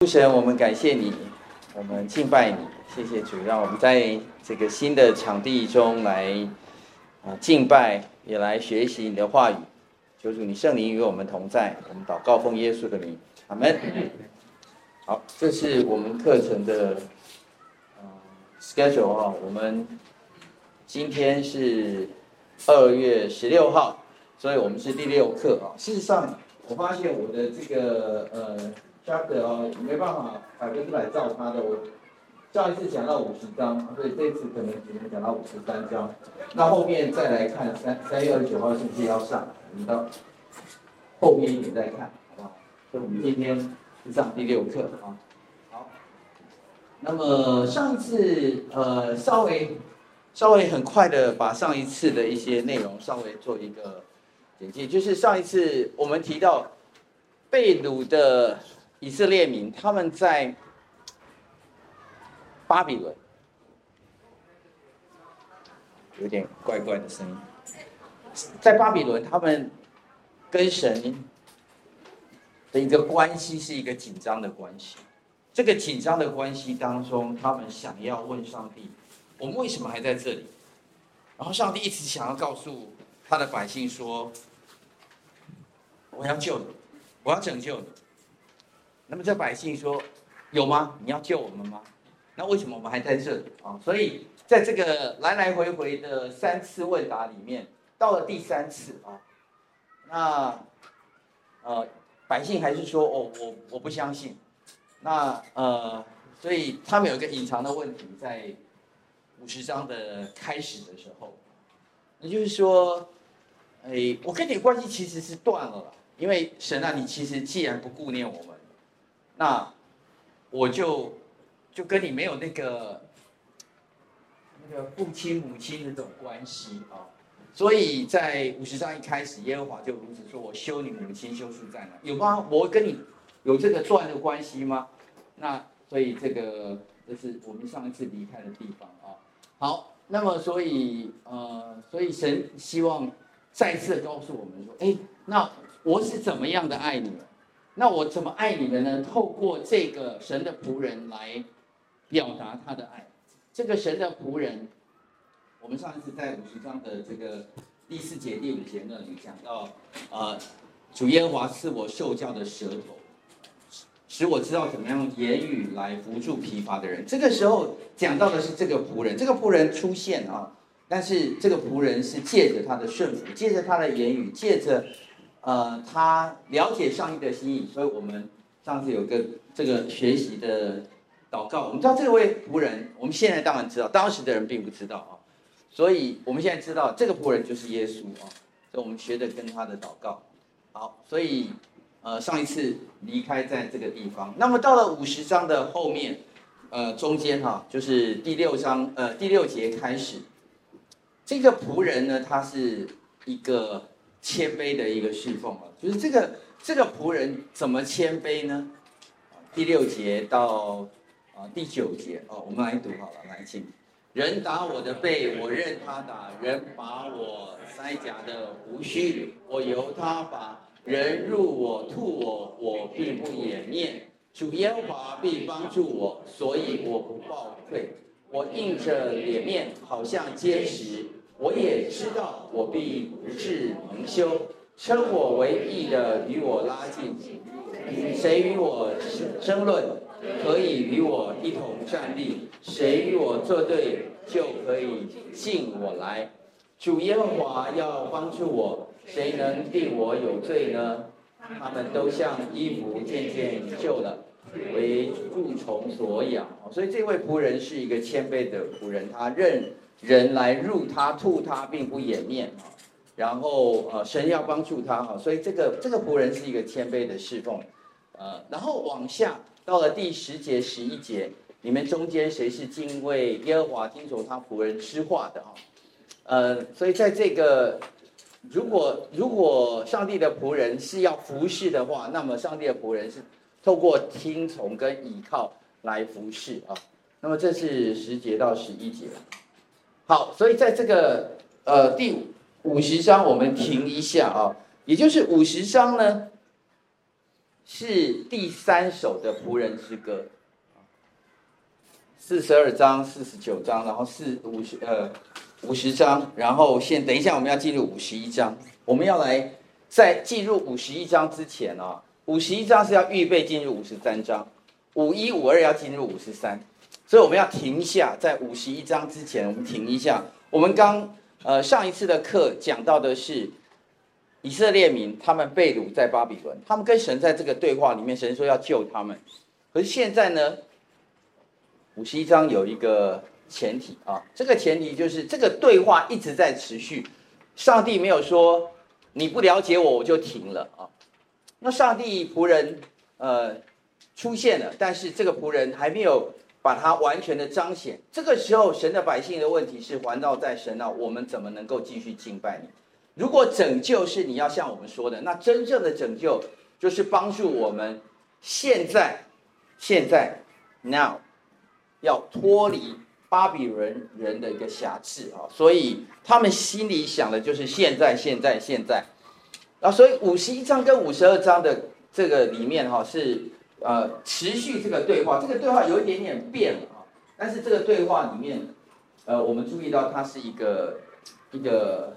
父神，我们感谢你，我们敬拜你，谢谢主，让我们在这个新的场地中来啊敬拜，也来学习你的话语。求主你圣灵与我们同在，我们祷告奉耶稣的名，阿门。好，这是我们课程的 schedule 啊，我们今天是二月十六号，所以我们是第六课啊。事实上，我发现我的这个呃。Chapter 哦，没办法百分之百照他的。我上一次讲到五十章，所以这次可能只能讲到五十三章。那后面再来看三三月二十九号是不是要上？我们到后面一点再看，好不好？所以我们今天是上第六课啊。好，那么上一次呃稍微稍微很快的把上一次的一些内容稍微做一个简介，就是上一次我们提到被掳的。以色列民他们在巴比伦，有点怪怪的声音。在巴比伦，他们跟神的一个关系是一个紧张的关系。这个紧张的关系当中，他们想要问上帝：我们为什么还在这里？然后上帝一直想要告诉他的百姓说：我要救你，我要拯救你。那么这百姓说：“有吗？你要救我们吗？那为什么我们还在这里啊？”所以在这个来来回回的三次问答里面，到了第三次啊，那呃百姓还是说：“哦，我我不相信。”那呃，所以他们有一个隐藏的问题，在五十章的开始的时候，也就是说：“哎，我跟你关系其实是断了啦，因为神啊，你其实既然不顾念我们。”那我就就跟你没有那个那个父亲母亲的这种关系啊，所以在五十章一开始，耶和华就如此说：“我休你母亲休书在哪？有吗？我跟你有这个断的关系吗？”那所以这个这是我们上一次离开的地方啊。好，那么所以呃，所以神希望再次告诉我们说：“哎，那我是怎么样的爱你？”那我怎么爱你们呢？透过这个神的仆人来表达他的爱。这个神的仆人，我们上一次在五十章的这个第四节、第五节那里讲到，呃，主耶华是我受教的舌头，使我知道怎么样用言语来扶助疲乏的人。这个时候讲到的是这个仆人，这个仆人出现啊，但是这个仆人是借着他的顺服，借着他的言语，借着。呃，他了解上帝的心意，所以我们上次有个这个学习的祷告。我们知道这位仆人，我们现在当然知道，当时的人并不知道啊。所以我们现在知道这个仆人就是耶稣啊。所以我们学的跟他的祷告。好，所以呃上一次离开在这个地方，那么到了五十章的后面，呃中间哈，就是第六章呃第六节开始，这个仆人呢，他是一个。谦卑的一个侍奉啊，就是这个这个仆人怎么谦卑呢？第六节到啊第九节哦，我们来读好了，来请。人打我的背，我任他打；人把我腮颊的胡须，我由他拔；人入我、吐我，我并不掩面。主耶和华必帮助我，所以我不抱愧。我硬着脸面，好像坚石。我也知道，我必不至蒙羞。称我为义的与我拉近，谁与我争论，可以与我一同站立；谁与我作对，就可以近我来。主耶和华要帮助我，谁能定我有罪呢？他们都像衣服渐渐旧了，为蛀虫所咬。所以这位仆人是一个谦卑的仆人，他认。人来辱他、吐他，并不掩面啊。然后呃，神要帮助他哈，所以这个这个仆人是一个谦卑的侍奉。呃，然后往下到了第十节、十一节，你们中间谁是敬畏耶和华、听从他仆人之话的啊？呃，所以在这个如果如果上帝的仆人是要服侍的话，那么上帝的仆人是透过听从跟倚靠来服侍啊。那么这是十节到十一节。好，所以在这个呃第五十章，我们停一下啊，也就是五十章呢，是第三首的仆人之歌，四十二章、四十九章，然后四五十呃五十章，然后现等一下我们要进入五十一章，我们要来在进入五十一章之前啊，五十一章是要预备进入五十三章，五一五二要进入五十三，所以我们要停一下，在五十一章之前我们停一下，我们刚呃上一次的课讲到的是。以色列民他们被掳在巴比伦，他们跟神在这个对话里面，神说要救他们。可是现在呢，五十一章有一个前提啊，这个前提就是这个对话一直在持续。上帝没有说你不了解我，我就停了啊。那上帝仆人呃出现了，但是这个仆人还没有把它完全的彰显。这个时候，神的百姓的问题是环绕在神啊，我们怎么能够继续敬拜你？如果拯救是你要像我们说的，那真正的拯救就是帮助我们现在、现在、now 要脱离巴比伦人的一个瑕疵啊！所以他们心里想的就是现在、现在、现在。啊，所以五十一章跟五十二章的这个里面哈是呃持续这个对话，这个对话有一点点变了啊，但是这个对话里面呃我们注意到它是一个一个。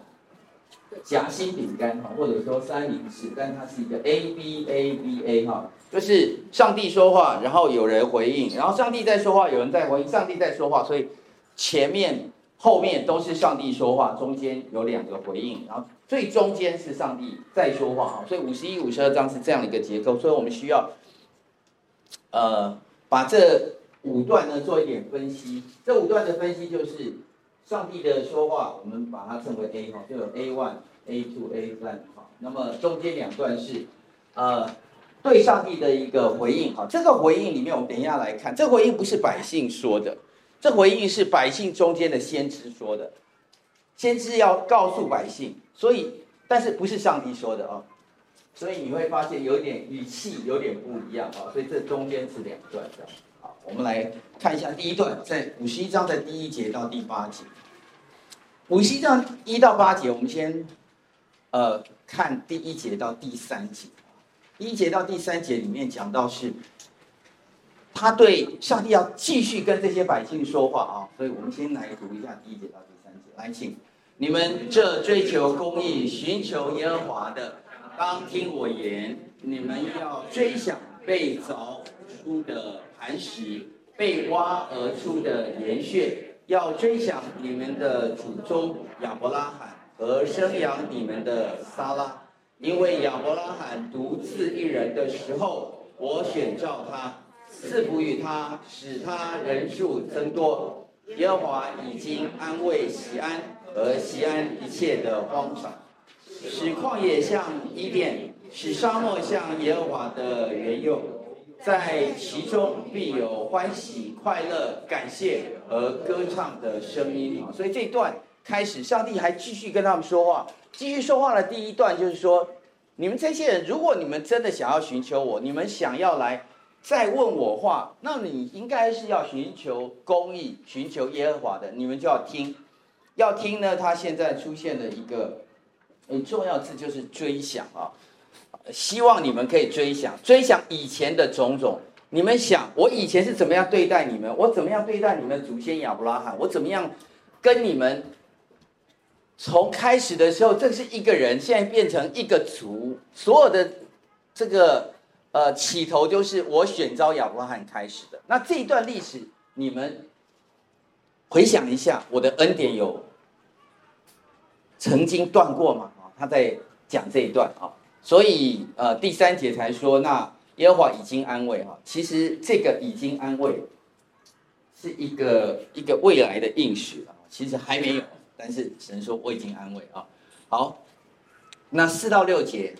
夹心饼干哈，或者说三明治，但它是一个 A B A B A 哈，就是上帝说话，然后有人回应，然后上帝在说话，有人在回应，上帝在说话，所以前面后面都是上帝说话，中间有两个回应，然后最中间是上帝在说话哈，所以五十一、五十二章是这样的一个结构，所以我们需要呃把这五段呢做一点分析，这五段的分析就是。上帝的说话，我们把它称为 A 哈，就有 A one、A two、A three 哈。那么中间两段是，呃，对上帝的一个回应哈。这个回应里面，我们等一下来看，这回应不是百姓说的，这回应是百姓中间的先知说的。先知要告诉百姓，所以但是不是上帝说的啊？所以你会发现有点语气有点不一样啊。所以这中间是两段的。好，我们来看一下第一段，在五十一章的第一节到第八节。五十一章一到八节，我们先呃看第一节到第三节。第一节到第三节里面讲到是，他对上帝要继续跟这些百姓说话啊，所以我们先来读一下第一节到第三节。来，请你们这追求公义、寻求耶和华的，当听我言。你们要追想被凿出的磐石，被挖而出的岩穴。要追想你们的祖宗亚伯拉罕和生养你们的撒拉，因为亚伯拉罕独自一人的时候，我选召他，赐福与他，使他人数增多。耶和华已经安慰西安和西安一切的荒场，使旷野像伊甸，使沙漠像耶和华的园囿。在其中必有欢喜、快乐、感谢和歌唱的声音！所以这一段开始，上帝还继续跟他们说话。继续说话的第一段就是说：你们这些人，如果你们真的想要寻求我，你们想要来再问我话，那你应该是要寻求公义、寻求耶和华的，你们就要听。要听呢，他现在出现了一个很重要字，就是追想啊。希望你们可以追想，追想以前的种种。你们想，我以前是怎么样对待你们？我怎么样对待你们祖先亚伯拉罕？我怎么样跟你们？从开始的时候，这是一个人，现在变成一个族，所有的这个呃起头就是我选召亚伯拉罕开始的。那这一段历史，你们回想一下，我的恩典有曾经断过嘛？啊，他在讲这一段啊。所以，呃，第三节才说，那耶和华已经安慰哈。其实这个已经安慰，是一个一个未来的应许啊。其实还没有，但是神说我已经安慰啊。好，那四到六节，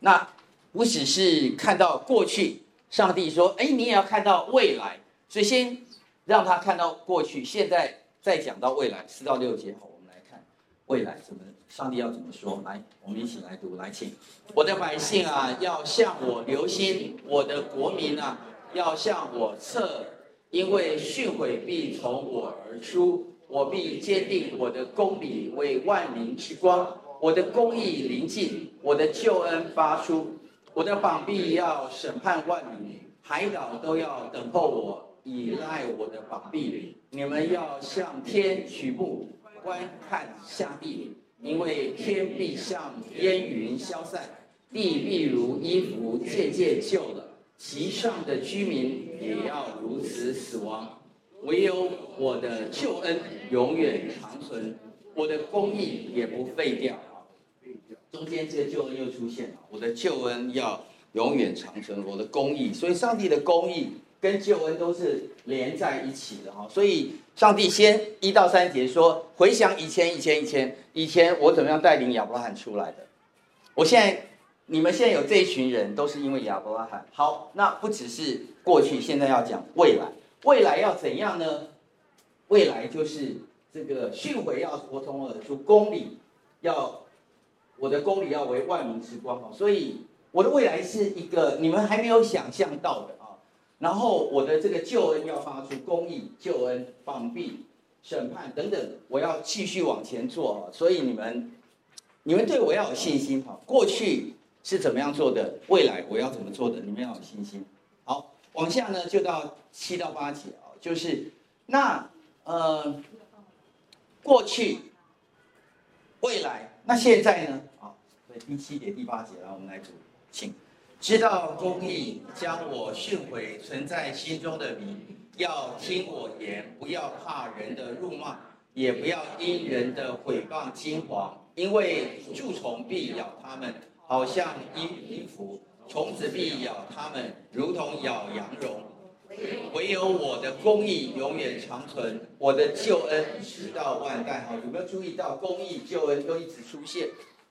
那不只是看到过去，上帝说，哎，你也要看到未来。所以先让他看到过去，现在再讲到未来。四到六节，好，未来怎么。上帝要怎么说？来，我们一起来读。来，请我的百姓啊，要向我留心；我的国民啊，要向我侧，因为训诲必从我而出，我必坚定我的公理为万民之光，我的公义临近，我的救恩发出。我的膀臂要审判万民，海岛都要等候我，倚赖我的膀臂。你们要向天举目观看下地，因为天必像烟云消散，地必如衣服渐渐旧了，其上的居民也要如此死亡。唯有我的救恩永远长存，我的公义也不废掉。中间这个救恩又出现了，我的救恩要永远长存，我的公义，所以上帝的公义跟救恩都是连在一起的哈。所以上帝先一到三节说，回想以前以前以前以前我怎么样带领亚伯拉罕出来的，我现在你们现在有这一群人都是因为亚伯拉罕。好，那不只是过去，现在要讲未来，未来要怎样呢？未来就是这个训诲要活通而出，公理要。我的公理要为万民之光，所以我的未来是一个你们还没有想象到的啊。然后我的这个救恩要发出公义、救恩、绑臂、审判等等，我要继续往前做。所以你们，你们对我要有信心哈。过去是怎么样做的，未来我要怎么做的，你们要有信心。好，往下呢就到七到八节啊，就是那呃过去、未来。那现在呢？啊，所以第七节、第八节，来我们来读，请知道公义，将我训诲存在心中的民，要听我言，不要怕人的辱骂，也不要因人的诽谤惊惶，因为蛀虫必咬他们，好像衣衣服；虫子必咬他们，如同咬羊绒。唯有我的公义永远长存，我的救恩直到万代。好，有没有注意到公义救恩都一直出现？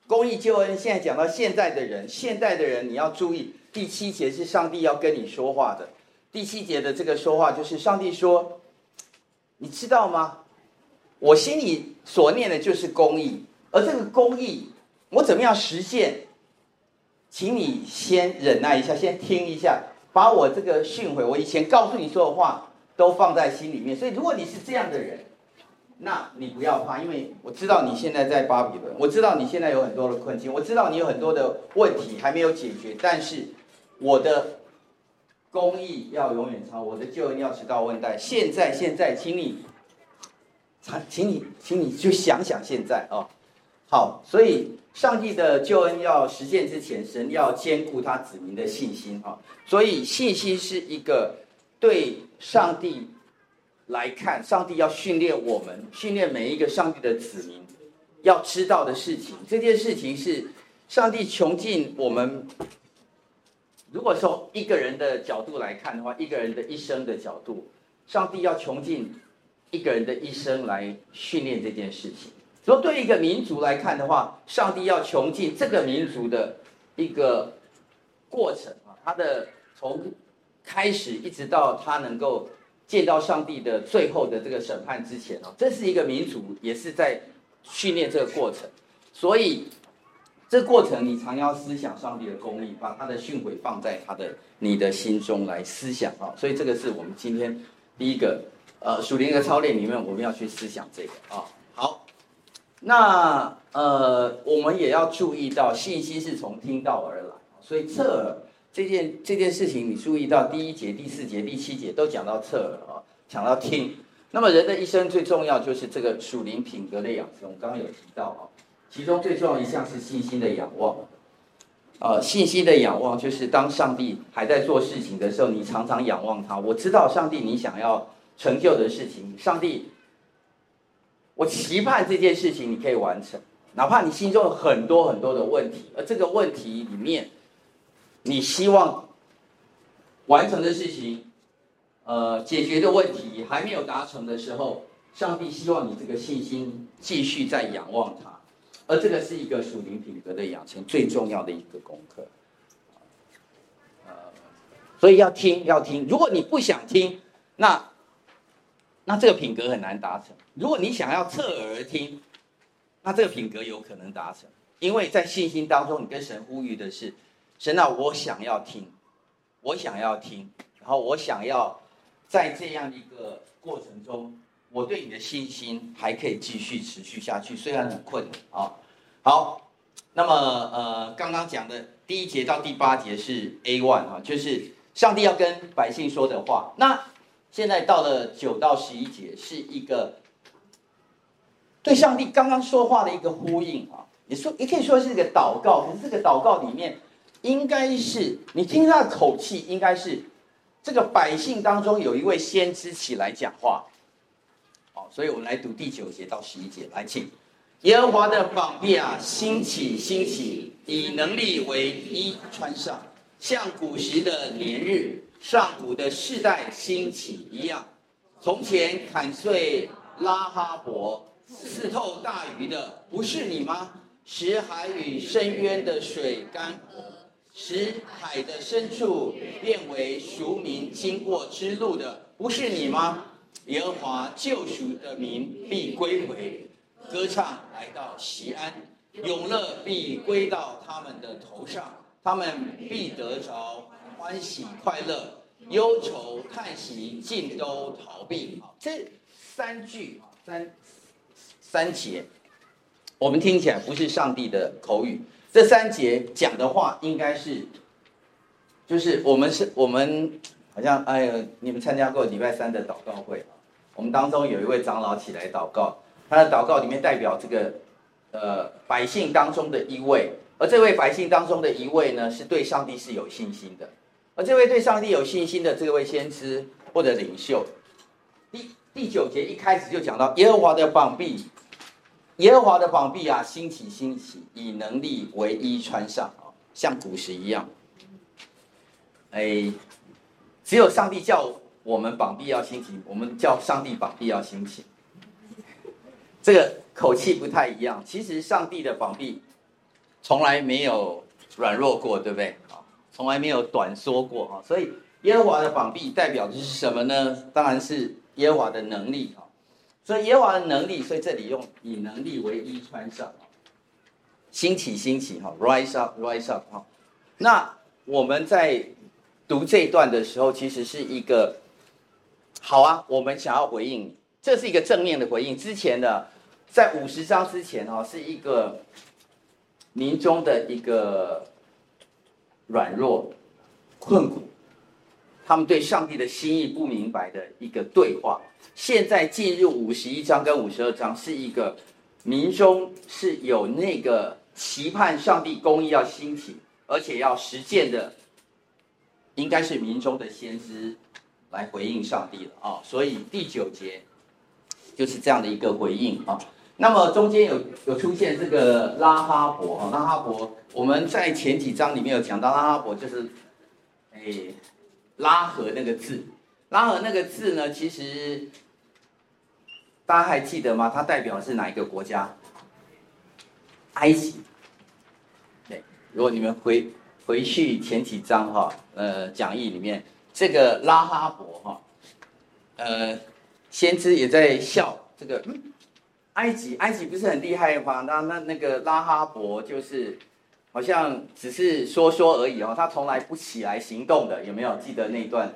公益救恩现在讲到现在的人，现在的人你要注意，第七节是上帝要跟你说话的。第七节的这个说话就是上帝说：“你知道吗？我心里所念的就是公益，而这个公益我怎么样实现？请你先忍耐一下，先听一下。”把我这个训诲，我以前告诉你说的话，都放在心里面。所以，如果你是这样的人，那你不要怕，因为我知道你现在在巴比伦，我知道你现在有很多的困境，我知道你有很多的问题还没有解决。但是，我的公义要永远长，我的救恩要直到万代。现在，现在，请你，请你，请你就想想现在、哦。好，所以。上帝的救恩要实现之前，神要坚固他子民的信心啊！所以信心是一个对上帝来看，上帝要训练我们，训练每一个上帝的子民要知道的事情。这件事情是上帝穷尽我们。如果从一个人的角度来看的话，一个人的一生的角度，上帝要穷尽一个人的一生来训练这件事情。说对一个民族来看的话，上帝要穷尽这个民族的一个过程啊，他的从开始一直到他能够见到上帝的最后的这个审判之前啊，这是一个民族也是在训练这个过程。所以这过程你常要思想上帝的公义，把他的训诲放在他的你的心中来思想啊。所以这个是我们今天第一个呃属灵的操练里面我们要去思想这个啊。好。那呃，我们也要注意到，信息是从听到而来，所以侧耳这件这件事情，你注意到第一节、第四节、第七节都讲到侧耳啊，讲到听。那么人的一生最重要就是这个属灵品格的养成，我刚刚有提到啊，其中最重要一项是信心的仰望。呃，信心的仰望就是当上帝还在做事情的时候，你常常仰望他。我知道上帝你想要成就的事情，上帝。我期盼这件事情你可以完成，哪怕你心中有很多很多的问题，而这个问题里面，你希望完成的事情，呃，解决的问题还没有达成的时候，上帝希望你这个信心继续在仰望他，而这个是一个属灵品格的养成最重要的一个功课。呃，所以要听要听，如果你不想听，那。那这个品格很难达成。如果你想要侧耳听，那这个品格有可能达成，因为在信心当中，你跟神呼吁的是：神啊，我想要听，我想要听，然后我想要在这样一个过程中，我对你的信心还可以继续持续下去，虽然很困难啊。好，那么呃，刚刚讲的第一节到第八节是 A one 啊，就是上帝要跟百姓说的话。那现在到了九到十一节，是一个对上帝刚刚说话的一个呼应啊，也说也可以说是一个祷告。可是这个祷告里面，应该是你听他的口气，应该是这个百姓当中有一位先知起来讲话。好，所以我们来读第九节到十一节，来请。耶和华的膀臂啊，兴起，兴起，以能力为衣穿上，像古时的年日，上古的世代兴起一样。从前砍碎拉哈伯，刺透大鱼的，不是你吗？使海与深渊的水干涸，使海的深处变为赎民经过之路的，不是你吗？耶和华救赎的民必归回。歌唱来到西安，永乐必归到他们的头上，他们必得着欢喜快乐，忧愁叹息尽都逃避。这三句三三节，我们听起来不是上帝的口语。这三节讲的话，应该是，就是我们是我们好像哎呀，你们参加过礼拜三的祷告会，我们当中有一位长老起来祷告。他的祷告里面代表这个，呃，百姓当中的一位，而这位百姓当中的一位呢，是对上帝是有信心的，而这位对上帝有信心的这位先知或者领袖，第第九节一开始就讲到耶和华的膀臂，耶和华的膀臂啊，兴起兴起，以能力为衣穿上啊，像古时一样，哎，只有上帝叫我们膀臂要兴起，我们叫上帝膀臂要兴起。这个口气不太一样。其实上帝的膀臂从来没有软弱过，对不对？啊，从来没有短缩过啊。所以耶和华的膀臂代表的是什么呢？当然是耶和华的能力啊。所以耶和华的能力，所以这里用以能力为衣穿上，兴起兴起哈，rise up rise up 哈。那我们在读这一段的时候，其实是一个好啊，我们想要回应你，这是一个正面的回应。之前的。在五十章之前哦，是一个民众的一个软弱、困苦，他们对上帝的心意不明白的一个对话。现在进入五十一章跟五十二章，是一个民众是有那个期盼上帝公义要兴起，而且要实践的，应该是民众的先知来回应上帝了啊。所以第九节就是这样的一个回应啊。那么中间有有出现这个拉哈伯啊，拉哈伯，我们在前几章里面有讲到拉哈伯就是，哎，拉合那个字，拉合那个字呢，其实大家还记得吗？它代表是哪一个国家？埃及。对，如果你们回回去前几章哈，呃，讲义里面这个拉哈伯哈，呃，先知也在笑这个。埃及，埃及不是很厉害吗？那那那个拉哈伯就是，好像只是说说而已哦，他从来不起来行动的，有没有记得那一段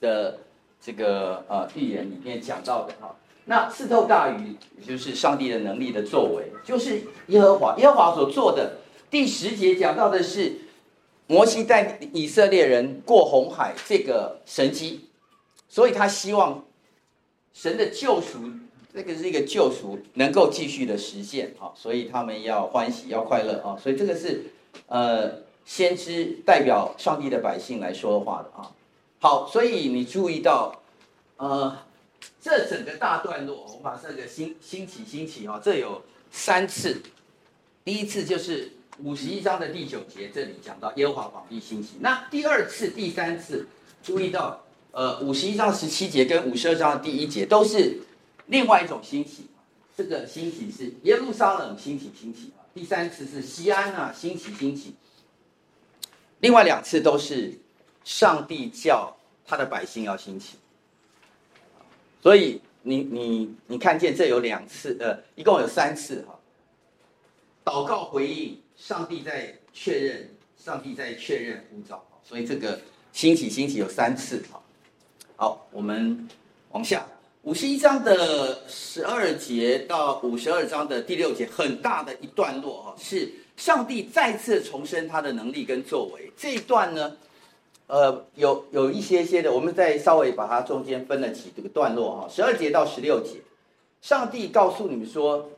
的这个呃预言里面讲到的哈？那刺透大鱼，就是上帝的能力的作为，就是耶和华耶和华所做的。第十节讲到的是摩西带以色列人过红海这个神迹，所以他希望神的救赎。这个是一个救赎，能够继续的实现啊，所以他们要欢喜，要快乐啊，所以这个是呃先知代表上帝的百姓来说的话的啊。好，所以你注意到呃这整个大段落，我们把这个兴兴起兴起啊，这有三次，第一次就是五十一章的第九节，这里讲到耶和华皇帝兴起。那第二次、第三次，注意到呃五十一章十七节跟五十二章的第一节都是。另外一种兴起，这个兴起是耶路撒冷兴起兴起，第三次是西安啊兴起兴起，另外两次都是上帝叫他的百姓要兴起，所以你你你看见这有两次呃，一共有三次哈，祷告回应，上帝在确认，上帝在确认呼召，所以这个兴起兴起有三次哈，好，我们往下。五十一章的十二节到五十二章的第六节，很大的一段落哈，是上帝再次重申他的能力跟作为。这一段呢，呃，有有一些些的，我们再稍微把它中间分了几个段落哈，十二节到十六节，上帝告诉你们说，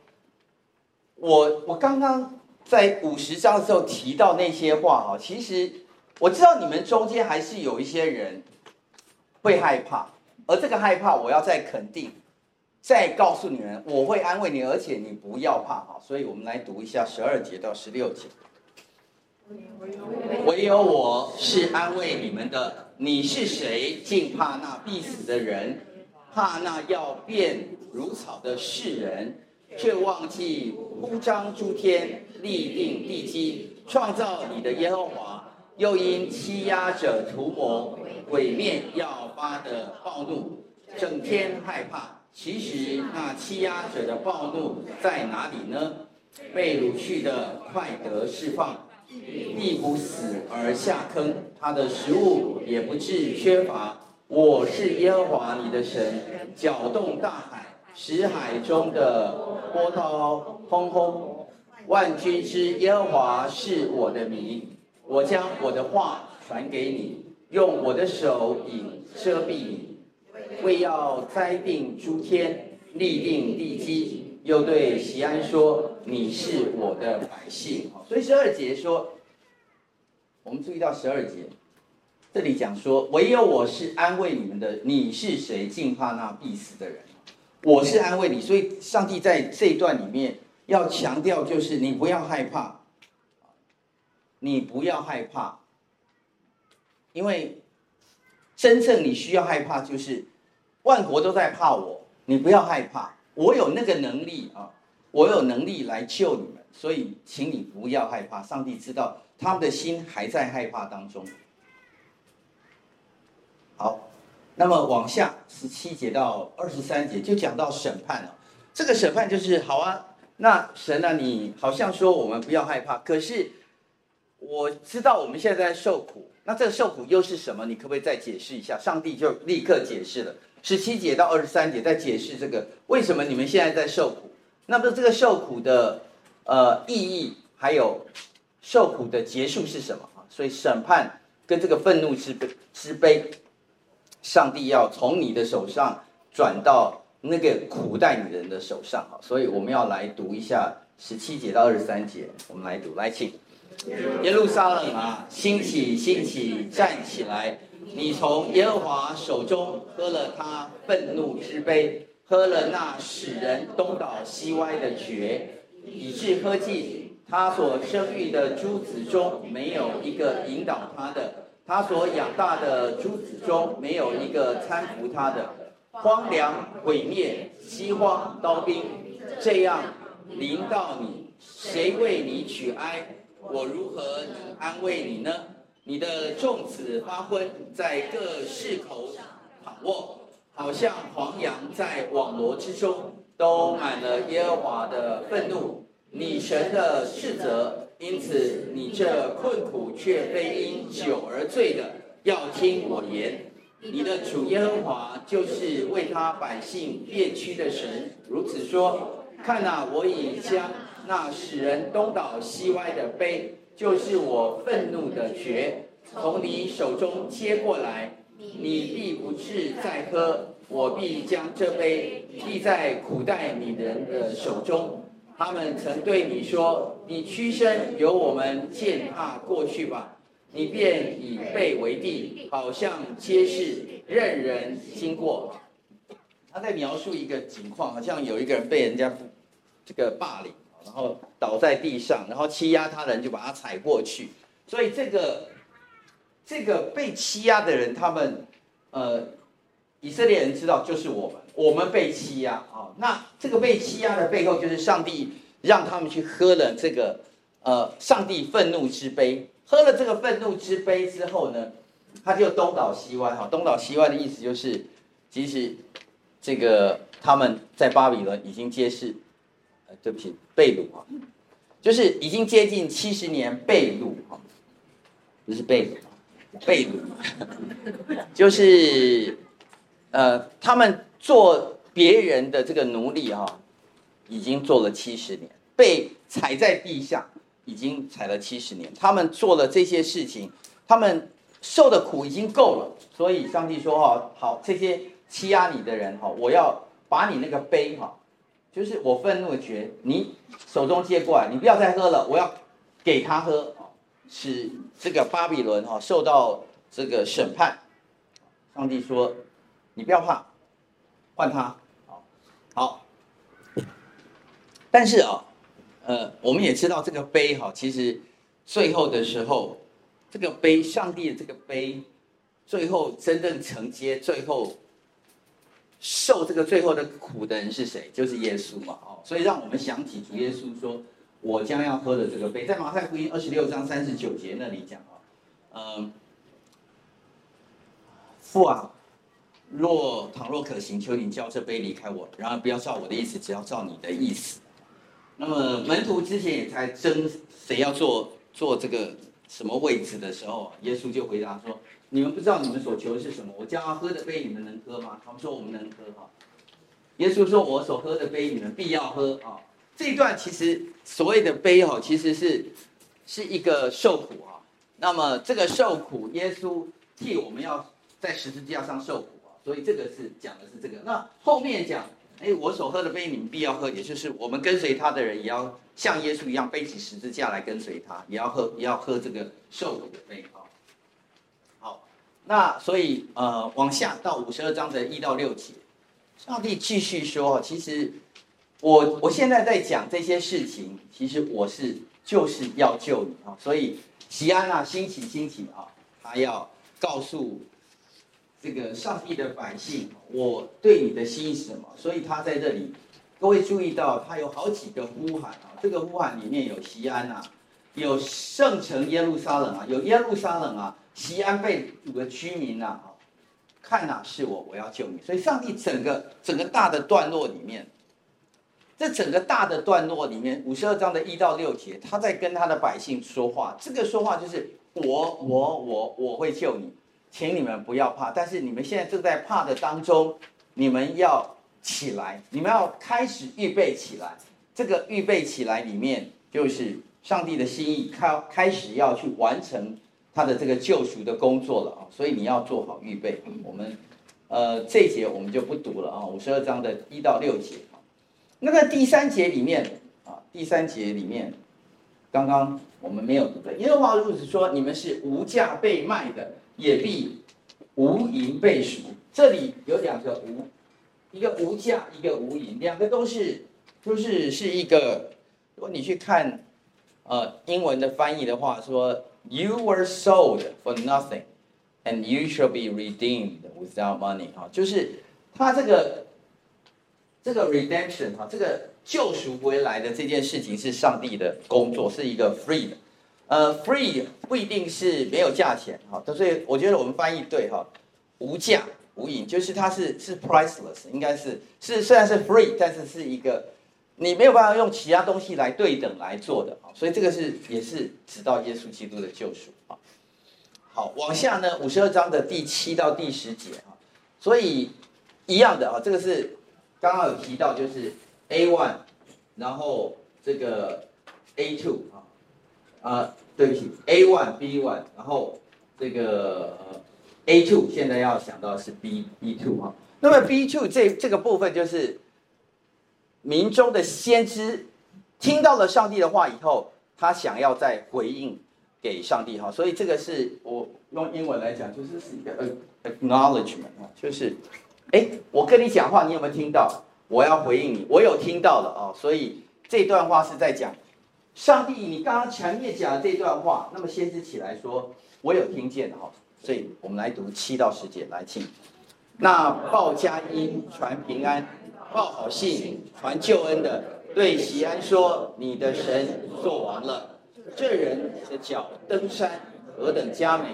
我我刚刚在五十章的时候提到那些话哈，其实我知道你们中间还是有一些人会害怕，而这个害怕，我要再肯定。再告诉你们，我会安慰你，而且你不要怕哈。所以我们来读一下十二节到十六节。唯有我是安慰你们的。你是谁？竟怕那必死的人，怕那要变如草的世人，却忘记铺张诸天、立定地基、创造你的耶和华，又因欺压者图谋毁灭要发的暴怒，整天害怕。其实那欺压者的暴怒在哪里呢？被掳去的快得释放，必不死而下坑，他的食物也不致缺乏。我是耶和华你的神，搅动大海，使海中的波涛轰轰。万军之耶和华是我的名，我将我的话传给你，用我的手影遮蔽你。为要栽定诸天，立定地基，又对锡安说：“你是我的百姓。”所以十二节说，我们注意到十二节，这里讲说：“唯有我是安慰你们的。你是谁？竟怕那必死的人？我是安慰你。”所以上帝在这一段里面要强调，就是你不要害怕，你不要害怕，因为真正你需要害怕就是。万国都在怕我，你不要害怕，我有那个能力啊，我有能力来救你们，所以请你不要害怕。上帝知道他们的心还在害怕当中。好，那么往下十七节到二十三节就讲到审判了。这个审判就是好啊，那神啊，你好像说我们不要害怕，可是我知道我们现在在受苦，那这个受苦又是什么？你可不可以再解释一下？上帝就立刻解释了。十七节到二十三节在解释这个为什么你们现在在受苦，那么这个受苦的呃意义，还有受苦的结束是什么？所以审判跟这个愤怒之悲之悲，上帝要从你的手上转到那个苦待你的人的手上！所以我们要来读一下十七节到二十三节，我们来读，来请耶路撒冷啊，兴起兴起，站起来！你从耶和华手中喝了他愤怒之杯，喝了那使人东倒西歪的爵，以致喝尽。他所生育的诸子中没有一个引导他的，他所养大的诸子中没有一个搀扶他的。荒凉、毁灭、饥荒、刀兵，这样临到你，谁为你取哀？我如何安慰你呢？你的众子发昏，在各市口躺卧，好像黄羊在网罗之中，都满了耶和华的愤怒，你神的斥责。因此，你这困苦却非因酒而醉的，要听我言。你的主耶和华就是为他百姓辨屈的神，如此说：看哪，我已将那使人东倒西歪的杯。就是我愤怒的爵，从你手中接过来，你必不致再喝。我必将这杯递在苦待你人的手中。他们曾对你说：“你屈身由我们践踏过去吧。”你便以背为地，好像皆是，任人经过。他在描述一个情况，好像有一个人被人家这个霸凌。然后倒在地上，然后欺压他人就把他踩过去。所以这个这个被欺压的人，他们呃，以色列人知道就是我们，我们被欺压啊。那这个被欺压的背后，就是上帝让他们去喝了这个呃上帝愤怒之杯。喝了这个愤怒之杯之后呢，他就东倒西歪哈。东倒西歪的意思就是，其实这个他们在巴比伦已经揭示。对不起，被掳啊，就是已经接近七十年被掳啊，不是被掳，被掳，就是呃，他们做别人的这个奴隶哈，已经做了七十年，被踩在地下，已经踩了七十年，他们做了这些事情，他们受的苦已经够了，所以上帝说哈，好，这些欺压你的人哈，我要把你那个杯哈，就是我愤怒的爵，你手中接过来，你不要再喝了，我要给他喝，使这个巴比伦哈受到这个审判。上帝说，你不要怕，换他，好，好。但是啊，呃，我们也知道这个杯哈，其实最后的时候，这个杯，上帝的这个杯，最后真正承接，最后受这个最后的苦的人是谁？就是耶稣嘛，哦，所以让我们想起主耶稣说：“我将要喝的这个杯。”在马太福音二十六章三十九节那里讲啊，嗯，父啊，若倘若可行，求你叫这杯离开我，然而不要照我的意思，只要照你的意思。那么门徒之前也在争谁要坐坐这个什么位置的时候，耶稣就回答说：“你们不知道你们所求的是什么？我将要喝的杯，你们能喝吗？”他们说：“我们能喝。”哈，耶稣说：“我所喝的杯，你们必要喝。”啊，这一段其实所谓的杯哈，其实是是一个受苦啊。那么这个受苦，耶稣替我们要在十字架上受苦啊，所以这个是讲的是这个。那后面讲。哎，我所喝的杯，你们必要喝，也就是我们跟随他的人，也要像耶稣一样背起十字架来跟随他，也要喝，也要喝这个受苦的杯啊。那所以呃，往下到五十二章的一到六节，上帝继续说，其实我我现在在讲这些事情，其实我是就是要救你啊，所以锡安啊，兴起兴起啊，他要告诉。这个上帝的百姓，我对你的心是什么？所以他在这里，各位注意到，他有好几个呼喊啊。这个呼喊里面有锡安啊，有圣城耶路撒冷啊，有耶路撒冷啊，西安被掳的居民啊，看哪是我，我要救你。所以上帝整个整个大的段落里面，这整个大的段落里面，五十二章的一到六节，他在跟他的百姓说话。这个说话就是我我我我会救你。请你们不要怕，但是你们现在正在怕的当中，你们要起来，你们要开始预备起来。这个预备起来里面，就是上帝的心意，开开始要去完成他的这个救赎的工作了啊！所以你要做好预备。我们呃这一节我们就不读了啊，五十二章的一到六节。那个第三节里面啊，第三节里面，刚刚我们没有读的，耶和华如此说：你们是无价被卖的。也必无银被赎。这里有两个无，一个无价，一个无银，两个都是，都是是一个。如果你去看，呃，英文的翻译的话，说 “You were sold for nothing, and you shall be redeemed without money”，哈，就是他这个这个 redemption，哈，这个救赎回来的这件事情是上帝的工作，是一个 free 的。呃，free 不一定是没有价钱，哈，所以我觉得我们翻译对，哈，无价无影，就是它是是 priceless，应该是是虽然是 free，但是是一个你没有办法用其他东西来对等来做的，所以这个是也是指到耶稣基督的救赎，啊，好，往下呢，五十二章的第七到第十节，哈，所以一样的啊，这个是刚刚有提到，就是 A one，然后这个 A two，啊。啊，对不起，A one B one，然后这个 A two 现在要想到是 B B two 哈。那么 B two 这这个部分就是民中的先知听到了上帝的话以后，他想要再回应给上帝哈，所以这个是我用英文来讲，就是是一个 acknowledgement 啊，就是哎，我跟你讲话，你有没有听到？我要回应你，我有听到了啊，所以这段话是在讲。上帝，你刚刚前面讲的这段话，那么先知起来说，我有听见哈，所以我们来读七到十节来听。那报佳音、传平安、报好信、传救恩的，对锡安说：你的神作完了。这人的脚登山何等佳美！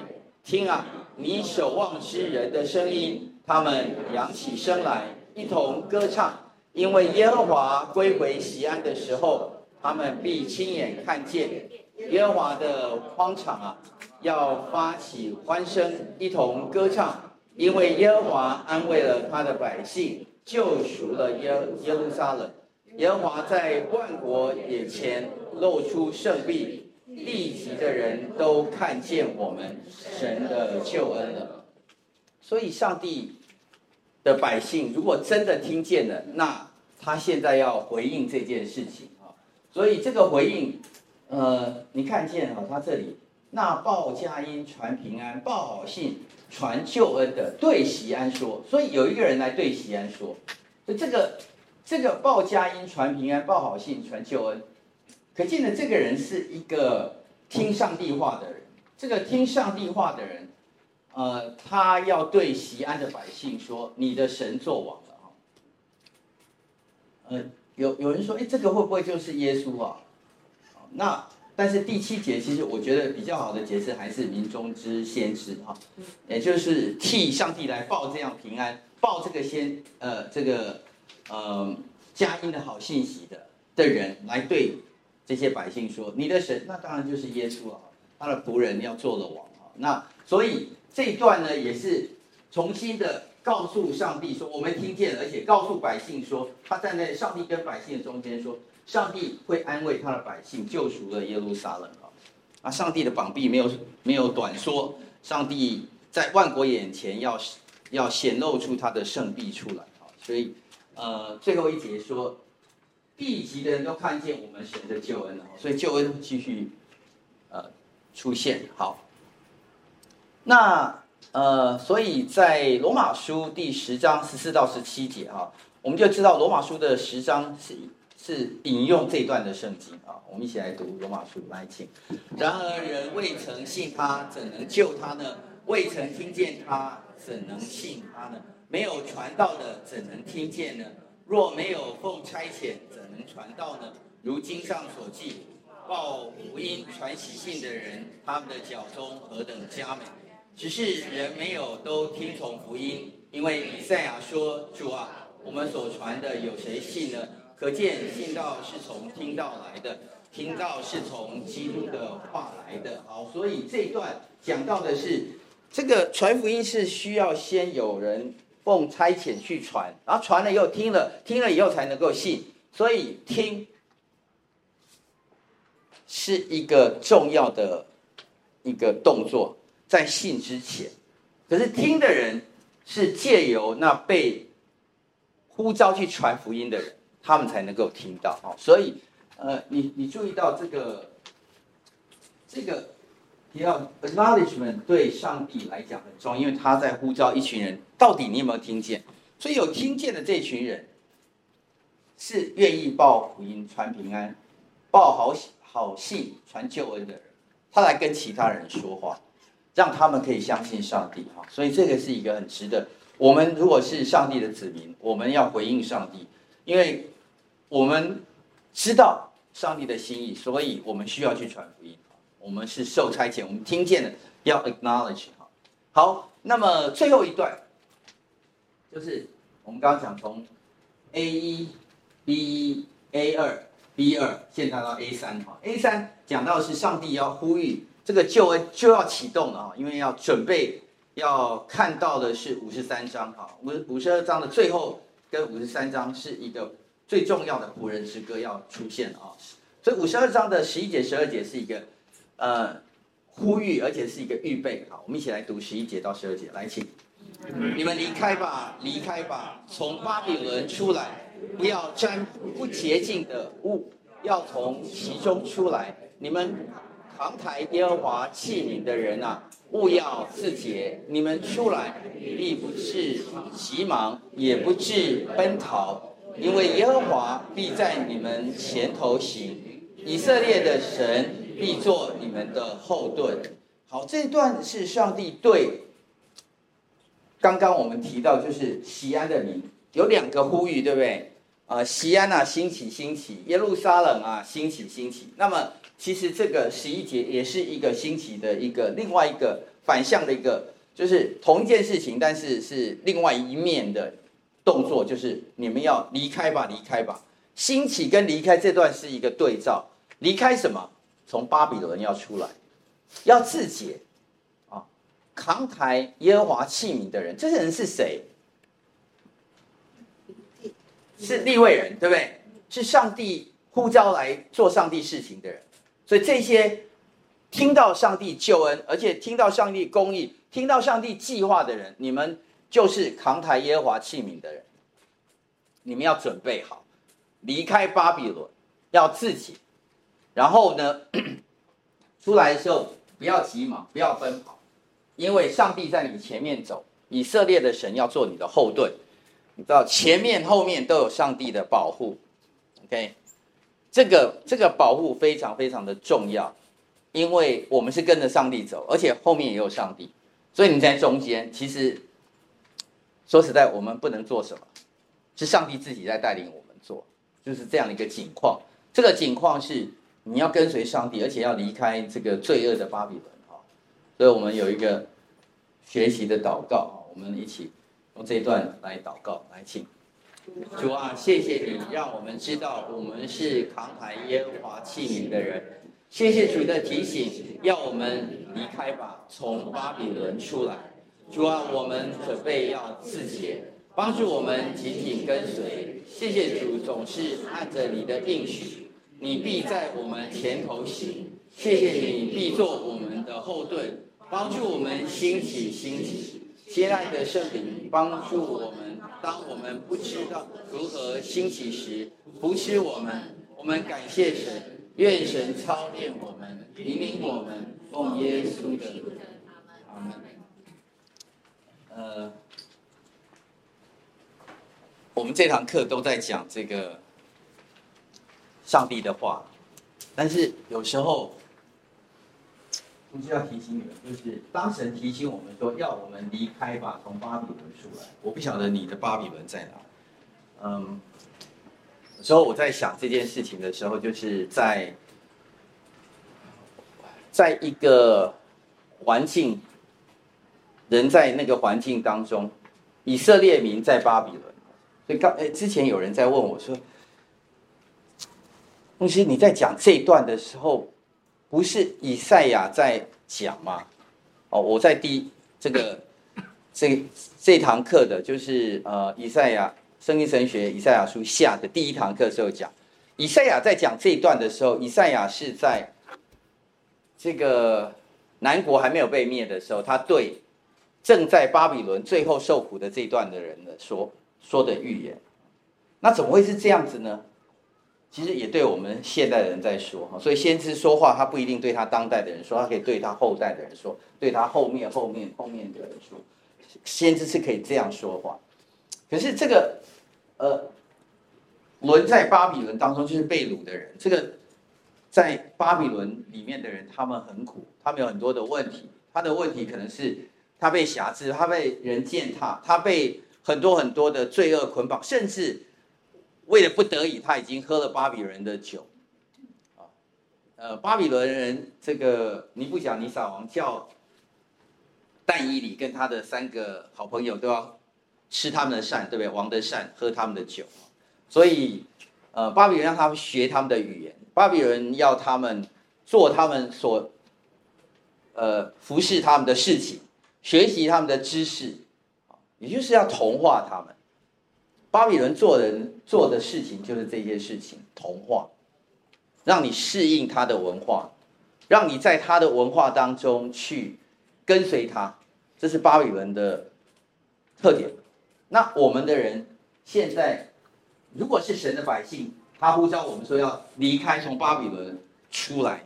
听啊，你守望之人的声音，他们扬起声来，一同歌唱，因为耶和华归回锡安的时候。他们必亲眼看见耶和华的荒场啊，要发起欢声，一同歌唱，因为耶和华安慰了他的百姓，救赎了耶耶路撒冷。耶和华在万国眼前露出圣臂，地极的人都看见我们神的救恩了。所以，上帝的百姓如果真的听见了，那他现在要回应这件事情啊。所以，这个回应，呃，你看见哈，他这里那报佳音、传平安、报好信、传救恩的，对席安说。所以有一个人来对席安说，所以这个这个报佳音、传平安、报好信、传救恩。可见的这个人是一个听上帝话的人。这个听上帝话的人，呃，他要对席安的百姓说：“你的神作王了。”哈。呃，有有人说：“哎，这个会不会就是耶稣啊？”那但是第七节其实我觉得比较好的解释还是民中之先知哈，也就是替上帝来报这样平安，报这个先呃这个呃佳音的好信息的的人来对。这些百姓说：“你的神，那当然就是耶稣啊，他的仆人要做了王啊。那所以这一段呢，也是重新的告诉上帝说，我们听见，而且告诉百姓说，他站在上帝跟百姓的中间说，上帝会安慰他的百姓，救赎了耶路撒冷啊。啊，上帝的膀臂没有没有短缩，上帝在万国眼前要要显露出他的圣臂出来啊。所以，呃，最后一节说。”地极的人都看见我们神的救恩了，所以救恩继续呃出现。好，那呃，所以在罗马书第十章十四到十七节啊，我们就知道罗马书的十章是是引用这段的圣经啊。我们一起来读罗马书，来请。然而人未曾信他，怎能救他呢？未曾听见他，怎能信他呢？没有传道的，怎能听见呢？若没有奉差遣，怎能传道呢？如经上所记，报福音、传喜信的人，他们的脚踪何等佳美！只是人没有都听从福音，因为以赛亚说：“主啊，我们所传的有谁信呢？”可见信道是从听道来的，听道是从基督的话来的。好，所以这一段讲到的是，这个传福音是需要先有人。奉差遣去传，然后传了以后听了，听了以后才能够信，所以听是一个重要的一个动作，在信之前。可是听的人是借由那被呼召去传福音的人，他们才能够听到。所以，呃，你你注意到这个这个。提到 acknowledgement 对上帝来讲很重要，因为他在呼召一群人，到底你有没有听见？所以有听见的这群人，是愿意报福音、传平安、报好好信、传救恩的人，他来跟其他人说话，让他们可以相信上帝。哈，所以这个是一个很值得我们如果是上帝的子民，我们要回应上帝，因为我们知道上帝的心意，所以我们需要去传福音。我们是受差遣，我们听见了要 acknowledge 哈。好，那么最后一段就是我们刚刚讲从 A 一、B 一、A 二、B 二，现在到 A 三哈。A 三讲到是上帝要呼吁这个救恩就要启动了哈，因为要准备要看到的是五十三章哈，五五十二章的最后跟五十三章是一个最重要的仆人之歌要出现啊。所以五十二章的十一节、十二节是一个。呃，呼吁，而且是一个预备。好，我们一起来读十一节到十二节，来，请。你们离开吧，离开吧，从巴比伦出来，不要沾不洁净的物，要从其中出来。你们扛抬耶和华器皿的人啊，勿要自洁。你们出来，必不至急忙，也不至奔逃，因为耶和华必在你们前头行，以色列的神。必做你们的后盾。好，这段是上帝对刚刚我们提到，就是西安的名有两个呼吁，对不对？啊，西安啊，兴起，兴起；耶路撒冷啊，兴起，兴起。那么，其实这个十一节也是一个兴起的一个另外一个反向的一个，就是同一件事情，但是是另外一面的动作，就是你们要离开吧，离开吧。兴起跟离开这段是一个对照，离开什么？从巴比伦要出来，要自解，啊，扛抬耶和华器皿的人，这些人是谁？是立位人，对不对？是上帝呼召来做上帝事情的人。所以这些听到上帝救恩，而且听到上帝公义，听到上帝计划的人，你们就是扛抬耶和华器皿的人。你们要准备好，离开巴比伦，要自己。然后呢，出来的时候不要急忙，不要奔跑，因为上帝在你前面走，以色列的神要做你的后盾。你知道前面后面都有上帝的保护，OK？这个这个保护非常非常的重要，因为我们是跟着上帝走，而且后面也有上帝，所以你在中间。其实说实在，我们不能做什么，是上帝自己在带领我们做，就是这样的一个景况。这个景况是。你要跟随上帝，而且要离开这个罪恶的巴比伦啊！所以我们有一个学习的祷告啊，我们一起用这一段来祷告，来请主啊，谢谢你让我们知道我们是扛抬耶和华器皿的人。谢谢主的提醒，要我们离开吧，从巴比伦出来。主啊，我们准备要自洁，帮助我们紧紧跟随。谢谢主，总是按着你的应许。你必在我们前头行，谢谢你必做我们的后盾，帮助我们兴起兴起。亲爱的圣灵，帮助我们，当我们不知道如何兴起时，扶持我们。我们感谢神，愿神操练我们，引领我们，奉耶稣的名。阿门。呃，我们这堂课都在讲这个。上帝的话，但是有时候，我就要提醒你们，就是当神提醒我们说要我们离开吧，从巴比伦出来。我不晓得你的巴比伦在哪。嗯，有时候我在想这件事情的时候，就是在在一个环境，人在那个环境当中，以色列民在巴比伦。所以刚哎，之前有人在问我说。东西你在讲这一段的时候，不是以赛亚在讲吗？哦，我在第这个这这堂课的就是呃以赛亚圣经神学以赛亚书下的第一堂课时候讲，以赛亚在讲这一段的时候，以赛亚是在这个南国还没有被灭的时候，他对正在巴比伦最后受苦的这一段的人的说说的预言。那怎么会是这样子呢？其实也对我们现代的人在说哈，所以先知说话，他不一定对他当代的人说，他可以对他后代的人说，对他后面后面后面的人说，先知是可以这样说话。可是这个呃，沦在巴比伦当中就是被掳的人，这个在巴比伦里面的人，他们很苦，他们有很多的问题，他的问题可能是他被挟制，他被人践踏，他被很多很多的罪恶捆绑，甚至。为了不得已，他已经喝了巴比伦的酒，啊，呃，巴比伦人这个尼布甲尼撒王叫但以理跟他的三个好朋友都要吃他们的膳，对不对？王的膳，喝他们的酒，所以呃，巴比伦让他们学他们的语言，巴比伦要他们做他们所呃服侍他们的事情，学习他们的知识，也就是要同化他们。巴比伦做人做的事情就是这些事情，同化，让你适应他的文化，让你在他的文化当中去跟随他，这是巴比伦的特点。那我们的人现在，如果是神的百姓，他呼召我们说要离开，从巴比伦出来，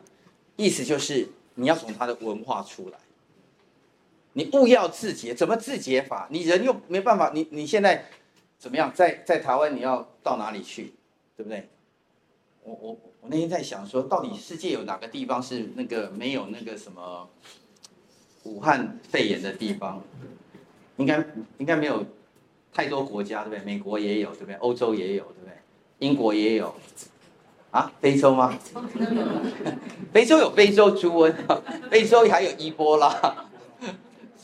意思就是你要从他的文化出来，你勿要自洁，怎么自洁法？你人又没办法，你你现在。怎么样，在在台湾你要到哪里去，对不对？我我我那天在想说，到底世界有哪个地方是那个没有那个什么武汉肺炎的地方？应该应该没有太多国家，对不对？美国也有，对不对？欧洲也有，对不对？英国也有，啊？非洲吗？非洲有 非洲猪瘟，非洲还有伊波拉，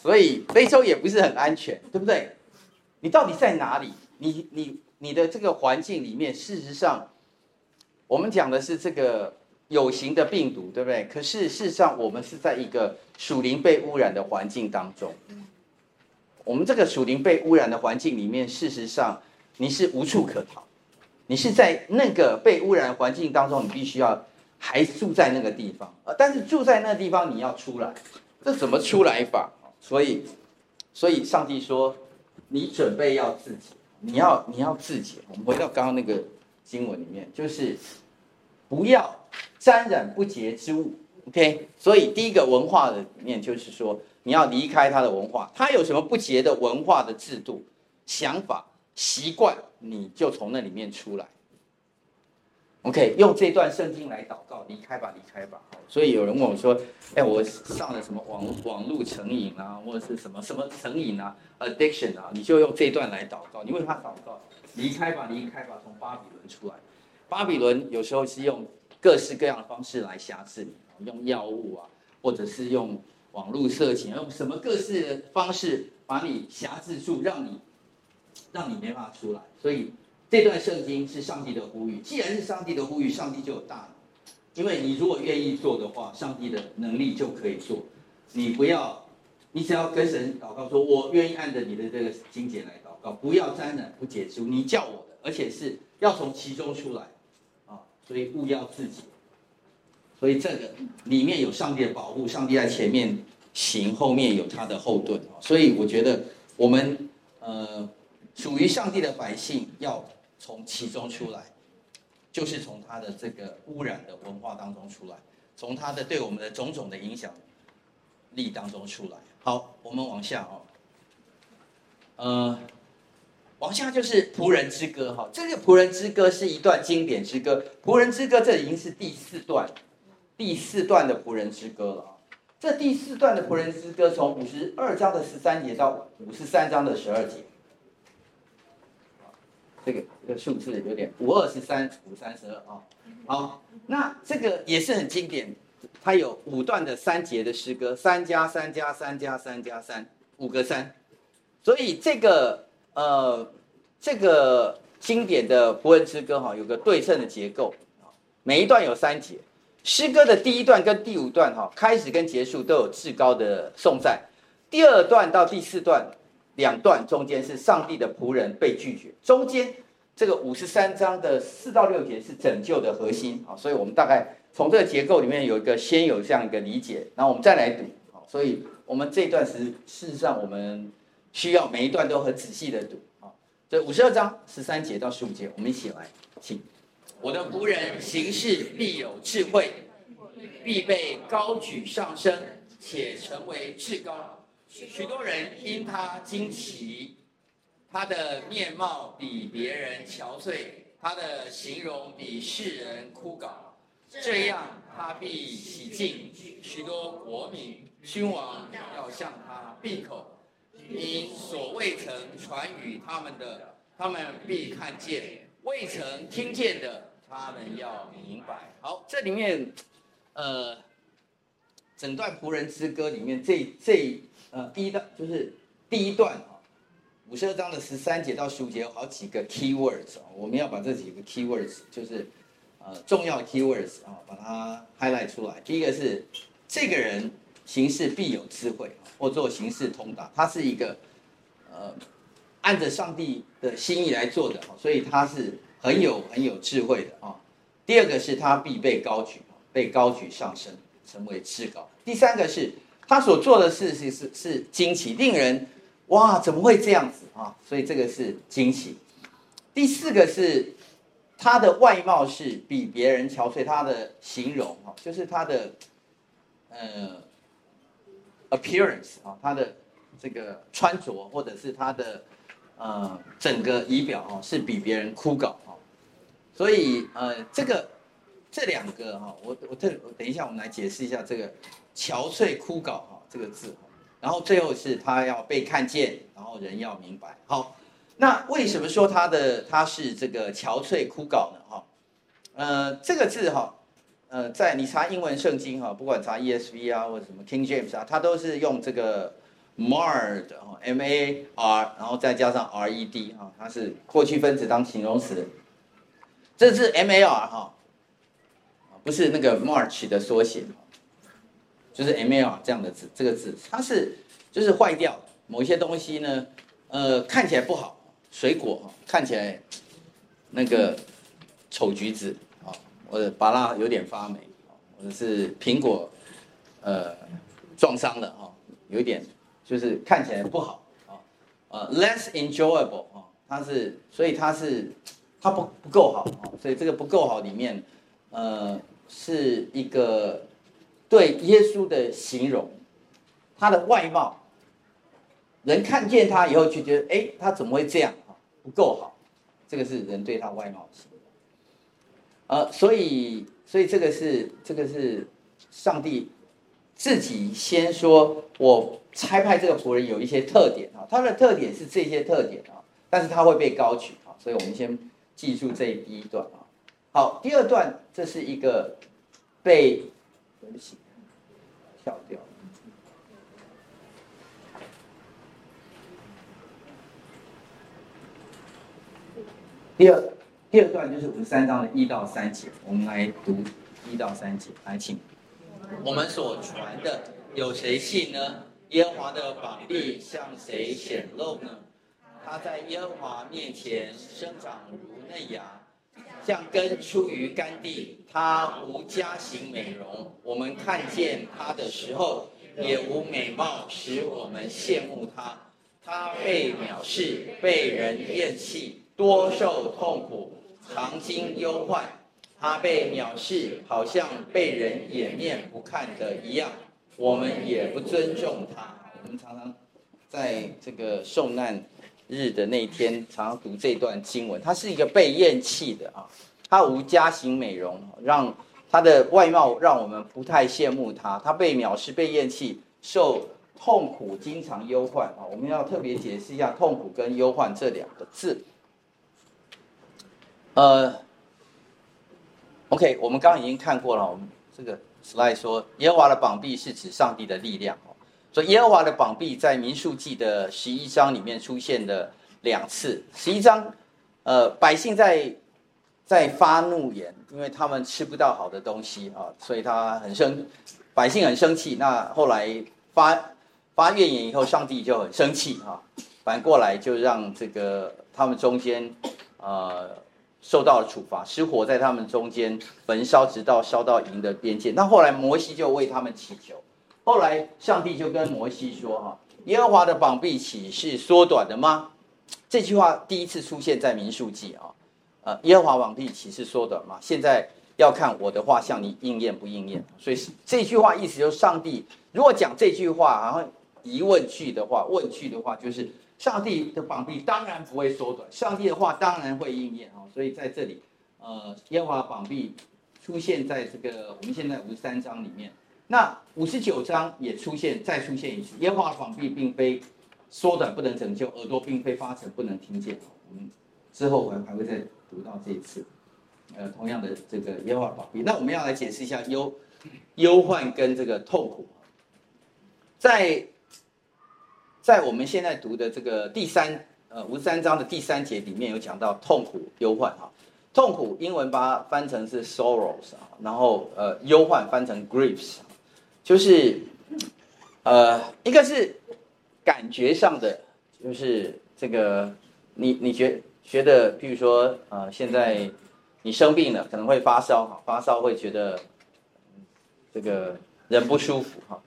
所以非洲也不是很安全，对不对？你到底在哪里？你你你的这个环境里面，事实上，我们讲的是这个有形的病毒，对不对？可是事实上，我们是在一个属灵被污染的环境当中。我们这个属灵被污染的环境里面，事实上你是无处可逃，你是在那个被污染环境当中，你必须要还住在那个地方，呃，但是住在那个地方你要出来，这怎么出来法？所以，所以上帝说，你准备要自己，你要你要自己。我们回到刚刚那个经文里面，就是不要沾染不洁之物。OK，所以第一个文化的里面就是说，你要离开他的文化，他有什么不洁的文化的制度、想法、习惯，你就从那里面出来。OK，用这段圣经来祷告，离开吧，离开吧。所以有人问我说：“哎，我上了什么网网络成瘾啊，或者是什么什么成瘾啊，addiction 啊？你就用这段来祷告。你为他祷告，离开吧，离开吧，从巴比伦出来。巴比伦有时候是用各式各样的方式来辖制你，用药物啊，或者是用网络色情，用什么各式的方式把你辖制住，让你让你没办法出来。所以。这段圣经是上帝的呼吁，既然是上帝的呼吁，上帝就有大能，因为你如果愿意做的话，上帝的能力就可以做。你不要，你只要跟神祷告说，我愿意按着你的这个经节来祷告，不要沾染不洁之，你叫我的，而且是要从其中出来，啊，所以务要自洁。所以这个里面有上帝的保护，上帝在前面行，后面有他的后盾，所以我觉得我们呃属于上帝的百姓要。从其中出来，就是从他的这个污染的文化当中出来，从他的对我们的种种的影响力当中出来。好，我们往下哦，呃，往下就是仆人之歌哈。这个仆人之歌是一段经典之歌，仆人之歌这已经是第四段，第四段的仆人之歌了啊。这第四段的仆人之歌从五十二章的十三节到五十三章的十二节。这个这个数字有点五二十三五三十二啊，好，那这个也是很经典，它有五段的三节的诗歌，三加三加三加三加三五个三，所以这个呃这个经典的伯恩之歌哈，有个对称的结构，每一段有三节，诗歌的第一段跟第五段哈，开始跟结束都有至高的颂赞，第二段到第四段。两段中间是上帝的仆人被拒绝，中间这个五十三章的四到六节是拯救的核心啊，所以我们大概从这个结构里面有一个先有这样一个理解，然后我们再来读啊，所以我们这一段时事实上我们需要每一段都很仔细的读啊，这五十二章十三节到十五节，我们一起来，请我的仆人行事必有智慧，必被高举上升，且成为至高。许多人因他惊奇，他的面貌比别人憔悴，他的形容比世人枯槁。这样他必洗净许多国民，君王要向他闭口，因所未曾传与他们的，他们必看见；未曾听见的，他们要明白。好，这里面，呃，整段仆人之歌里面这这。呃，第一段就是第一段啊，五十二章的十三节到十五节有好几个 key words 啊，我们要把这几个 key words 就是呃重要 key words 啊，把它 highlight 出来。第一个是这个人行事必有智慧，或做行事通达，他是一个呃按着上帝的心意来做的，所以他是很有很有智慧的啊。第二个是他必被高举，被高举上升，成为至高。第三个是。他所做的事是是是惊奇，令人哇，怎么会这样子啊？所以这个是惊奇。第四个是他的外貌是比别人憔悴，他的形容哈，就是他的呃 appearance 啊，他的这个穿着或者是他的呃整个仪表啊，是比别人枯槁哈。所以呃，这个这两个哈，我我等我等一下，我们来解释一下这个。憔悴枯槁哈，这个字，然后最后是他要被看见，然后人要明白。好，那为什么说他的他是这个憔悴枯槁呢？哈，呃，这个字哈，呃，在你查英文圣经哈，不管查 ESV 啊或者什么 King James 啊，它都是用这个 marred 哈，M A R，然后再加上 R E D 哈，它是过去分词当形容词。这是 M A R 哈，不是那个 March 的缩写。就是 M L 这样的字，这个字它是就是坏掉某些东西呢，呃，看起来不好，水果，看起来那个丑橘子啊，或者芭乐有点发霉或者是苹果呃撞伤了哈，有一点就是看起来不好啊，呃 less enjoyable 啊，它是所以它是它不不够好啊，所以这个不够好里面呃是一个对耶稣的形容，他的外貌。人看见他以后就觉得，哎，他怎么会这样？不够好，这个是人对他外貌的形容。呃，所以，所以这个是这个是上帝自己先说，我差派这个仆人有一些特点啊，他的特点是这些特点啊，但是他会被高举啊，所以我们先记住这第一段啊。好，第二段这是一个被对不起跳掉。第二第二段就是五十三章的一到三节，我们来读一到三节，来请。我们所传的有谁信呢？耶和华的膀臂向谁显露呢？他在耶和华面前生长如嫩芽，像根出于干地。他无家形美容，我们看见他的时候，也无美貌使我们羡慕他。他被藐视，被人厌弃。多受痛苦，常经忧患，他被藐视，好像被人掩面不看的一样。我们也不尊重他。我们常常在这个受难日的那天，常常读这段经文。他是一个被厌弃的啊，他无家型美容，让他的外貌让我们不太羡慕他。他被藐视，被厌弃，受痛苦，经常忧患啊。我们要特别解释一下痛苦跟忧患这两个字。呃，OK，我们刚刚已经看过了，我们这个 slide 说，耶和华的膀臂是指上帝的力量哦。所以耶和华的膀臂在民数记的十一章里面出现了两次。十一章，呃，百姓在在发怒言，因为他们吃不到好的东西啊，所以他很生，百姓很生气。那后来发发怨言以后，上帝就很生气啊，反过来就让这个他们中间，呃。受到了处罚，失火在他们中间焚烧，直到烧到营的边界。那后来摩西就为他们祈求，后来上帝就跟摩西说：“哈，耶和华的膀臂岂是缩短的吗？”这句话第一次出现在民数记啊，呃，耶和华膀臂岂是缩短吗？现在要看我的话向你应验不应验。所以这句话意思就是，上帝如果讲这句话，然后疑问句的话，问句的话，就是。上帝的膀臂当然不会缩短，上帝的话当然会应验啊！所以在这里，呃，耶和华膀臂出现在这个我们现在五十三章里面，那五十九章也出现，再出现一次，耶和华膀臂并非缩短不能拯救，耳朵并非发沉不能听见。我们之后还还会再读到这一次，呃，同样的这个耶和华膀臂。那我们要来解释一下忧忧患跟这个痛苦，在。在我们现在读的这个第三呃五十三章的第三节里面有讲到痛苦忧患啊，痛苦英文把它翻成是 sorrows 啊，然后呃忧患翻成 griefs，就是呃一个是感觉上的，就是这个你你觉觉得，譬如说呃现在你生病了，可能会发烧哈，发烧会觉得这个人不舒服哈。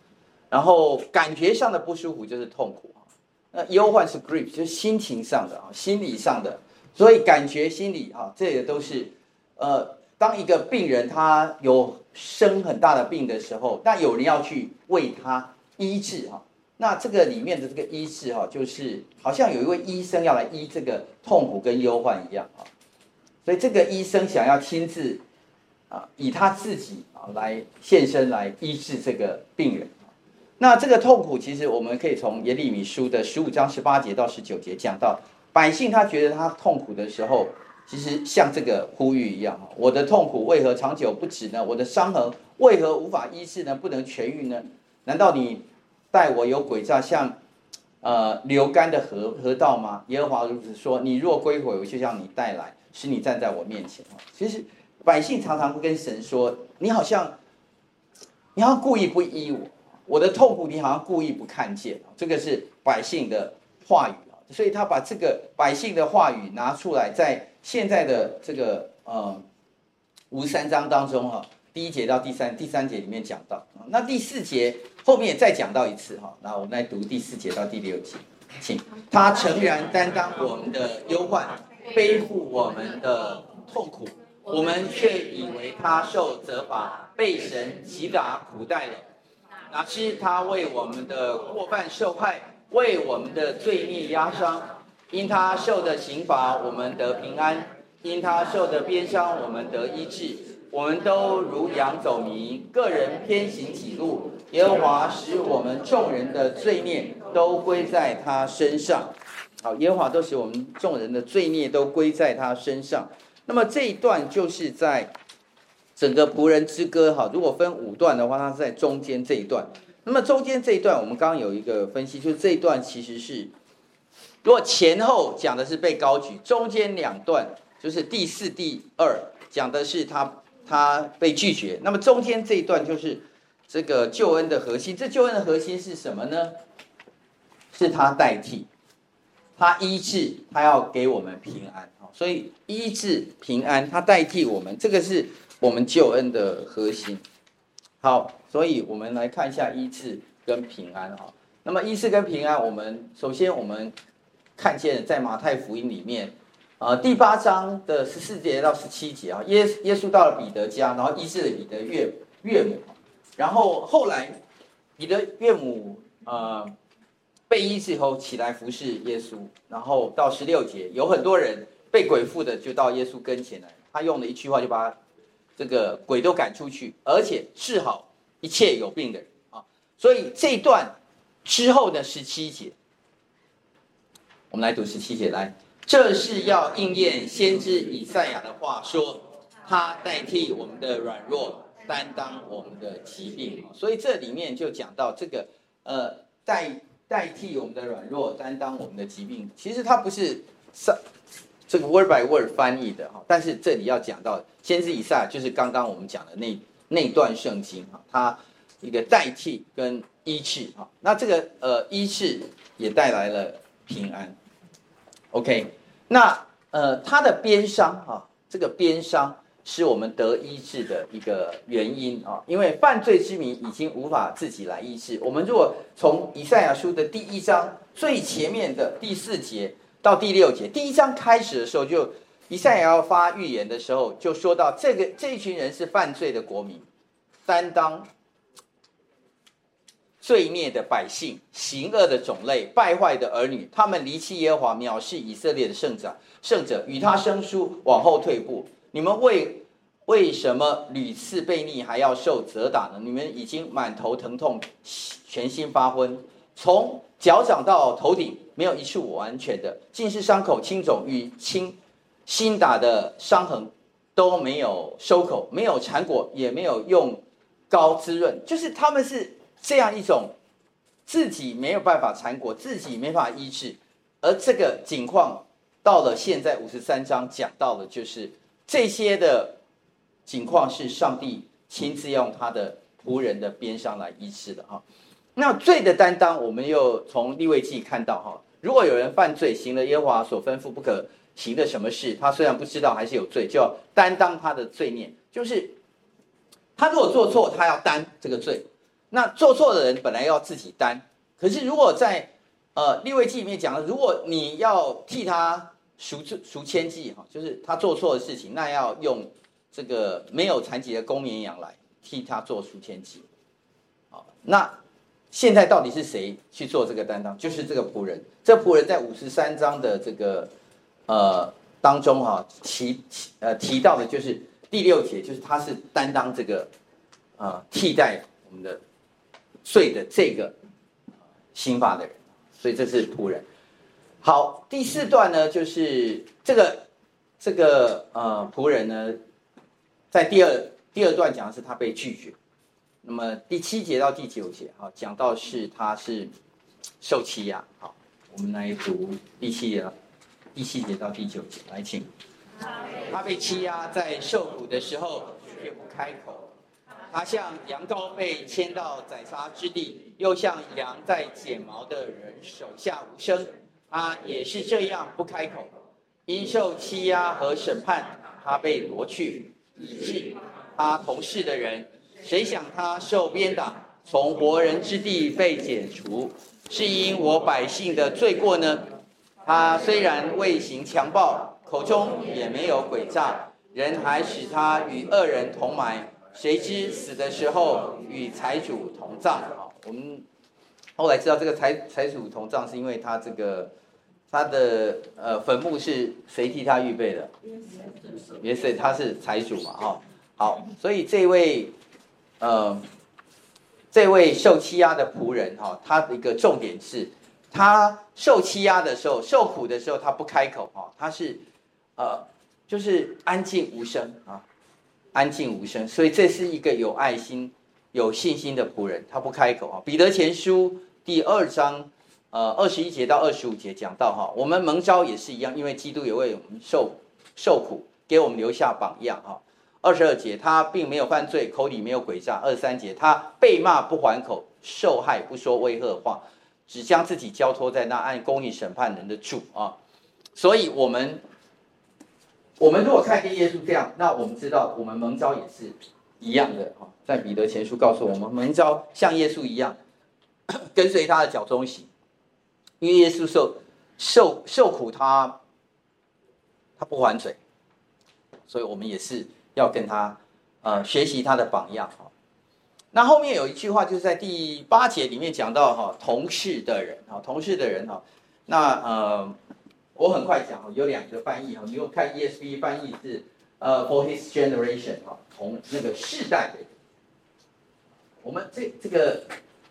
然后感觉上的不舒服就是痛苦哈，那忧患是 grief，就是心情上的啊，心理上的，所以感觉、心理哈，这也都是，呃，当一个病人他有生很大的病的时候，那有人要去为他医治哈，那这个里面的这个医治哈，就是好像有一位医生要来医这个痛苦跟忧患一样啊，所以这个医生想要亲自啊，以他自己啊来献身来医治这个病人。那这个痛苦，其实我们可以从耶利米书的十五章十八节到十九节讲到，百姓他觉得他痛苦的时候，其实像这个呼吁一样，我的痛苦为何长久不止呢？我的伤痕为何无法医治呢？不能痊愈呢？难道你待我有诡诈，像呃流干的河河道吗？耶和华如此说：你若归回，我就将你带来，使你站在我面前。其实百姓常常会跟神说：你好像，你好像故意不依我。我的痛苦，你好像故意不看见，这个是百姓的话语啊，所以他把这个百姓的话语拿出来，在现在的这个呃五十三章当中哈，第一节到第三第三节里面讲到，那第四节后面也再讲到一次哈。那我们来读第四节到第六节，请他诚然担当我们的忧患，背负我们的痛苦，我们却以为他受责罚，被神击打苦待了。哪知他为我们的过犯受害，为我们的罪孽压伤。因他受的刑罚，我们得平安；因他受的鞭伤，我们得医治。我们都如羊走迷，个人偏行己路。耶和华使我们众人的罪孽都归在他身上。好，耶和华都使我们众人的罪孽都归在他身上。那么这一段就是在整个仆人之歌。哈，如果分五段的话，它是在中间这一段。那么中间这一段，我们刚刚有一个分析，就是这一段其实是。如果前后讲的是被高举，中间两段就是第四、第二讲的是他他被拒绝，那么中间这一段就是这个救恩的核心。这救恩的核心是什么呢？是他代替，他医治，他要给我们平安。所以医治平安，他代替我们，这个是我们救恩的核心。好，所以我们来看一下医治跟平安哈。那么医治跟平安，我们首先我们。看见在马太福音里面，呃，第八章的十四节到十七节啊，耶耶稣到了彼得家，然后医治了彼得岳岳母，然后后来彼得岳母呃被医治以后起来服侍耶稣，然后到十六节有很多人被鬼附的就到耶稣跟前来，他用了一句话就把这个鬼都赶出去，而且治好一切有病的人啊，所以这一段之后的十七节。我们来读十七节，来，这是要应验先知以赛亚的话说，他代替我们的软弱，担当我们的疾病。所以这里面就讲到这个，呃，代代替我们的软弱，担当我们的疾病。其实它不是上这个 word by word 翻译的哈，但是这里要讲到先知以赛亚，就是刚刚我们讲的那那段圣经哈，它一个代替跟医治哈，那这个呃医治也带来了。平安，OK，那呃，他的边伤啊，这个边伤是我们得医治的一个原因啊，因为犯罪之民已经无法自己来医治。我们如果从以赛亚书的第一章最前面的第四节到第六节，第一章开始的时候就以赛亚发预言的时候，就说到这个这一群人是犯罪的国民，担当。罪孽的百姓，行恶的种类，败坏的儿女，他们离弃耶和华，藐视以色列的圣者，圣者与他生疏，往后退步。你们为为什么屡次被逆，还要受责打呢？你们已经满头疼痛，全心发昏，从脚掌到头顶，没有一处完全的，尽是伤口、青肿与青新打的伤痕，都没有收口，没有缠裹，也没有用膏滋润，就是他们是。这样一种自己没有办法缠裹，自己没法医治，而这个情况到了现在五十三章讲到的，就是这些的景况是上帝亲自用他的仆人的鞭伤来医治的哈。那罪的担当，我们又从利未记看到哈，如果有人犯罪，行了耶和华所吩咐不可行的什么事，他虽然不知道，还是有罪，就要担当他的罪孽，就是他如果做错，他要担这个罪。那做错的人本来要自己担，可是如果在呃立位记里面讲了，如果你要替他赎赎千计哈，就是他做错的事情，那要用这个没有残疾的公绵羊来替他做赎千计。好，那现在到底是谁去做这个担当？就是这个仆人，这仆人在五十三章的这个呃当中哈提呃提到的就是第六节，就是他是担当这个呃替代我们的。罪的这个刑法的人，所以这是仆人。好，第四段呢，就是这个这个呃仆人呢，在第二第二段讲的是他被拒绝。那么第七节到第九节，好，讲到是他是受欺压。好，我们来读第七节，第七节到第九节，来请。他被欺压，在受苦的时候却不开口。他像羊羔被牵到宰杀之地，又像羊在剪毛的人手下无声。他也是这样不开口，因受欺压和审判，他被夺去，以致他同事的人，谁想他受鞭打，从活人之地被解除，是因我百姓的罪过呢？他虽然未行强暴，口中也没有诡诈，人还使他与恶人同埋，谁知死的时候与财主同葬。我们后来知道这个财财主同葬，是因为他这个。他的呃坟墓是谁替他预备的？也是他是财主嘛，哈，好，所以这位呃这位受欺压的仆人哈，他的一个重点是，他受欺压的时候，受苦的时候，他不开口哈，他是呃就是安静无声啊，安静无声，所以这是一个有爱心、有信心的仆人，他不开口啊。彼得前书第二章。呃，二十一节到二十五节讲到哈，我们蒙召也是一样，因为基督也为我们受受苦，给我们留下榜样哈。二十二节，他并没有犯罪，口里没有诡诈。二十三节，他被骂不还口，受害不说威吓话，只将自己交托在那按公义审判人的主啊。所以，我们我们如果看见耶稣这样，那我们知道我们蒙召也是一样的哈。在彼得前书告诉我们，蒙召像耶稣一样，跟随他的脚踪行。因为耶稣受受受苦他，他不还嘴，所以我们也是要跟他呃学习他的榜样哈。那后面有一句话，就是在第八节里面讲到哈，同事的人哈，同事的人哈。那呃，我很快讲哦，有两个翻译哈。你如果看 ESV 翻译是呃，for his generation 哈，同那个世代的。我们这这个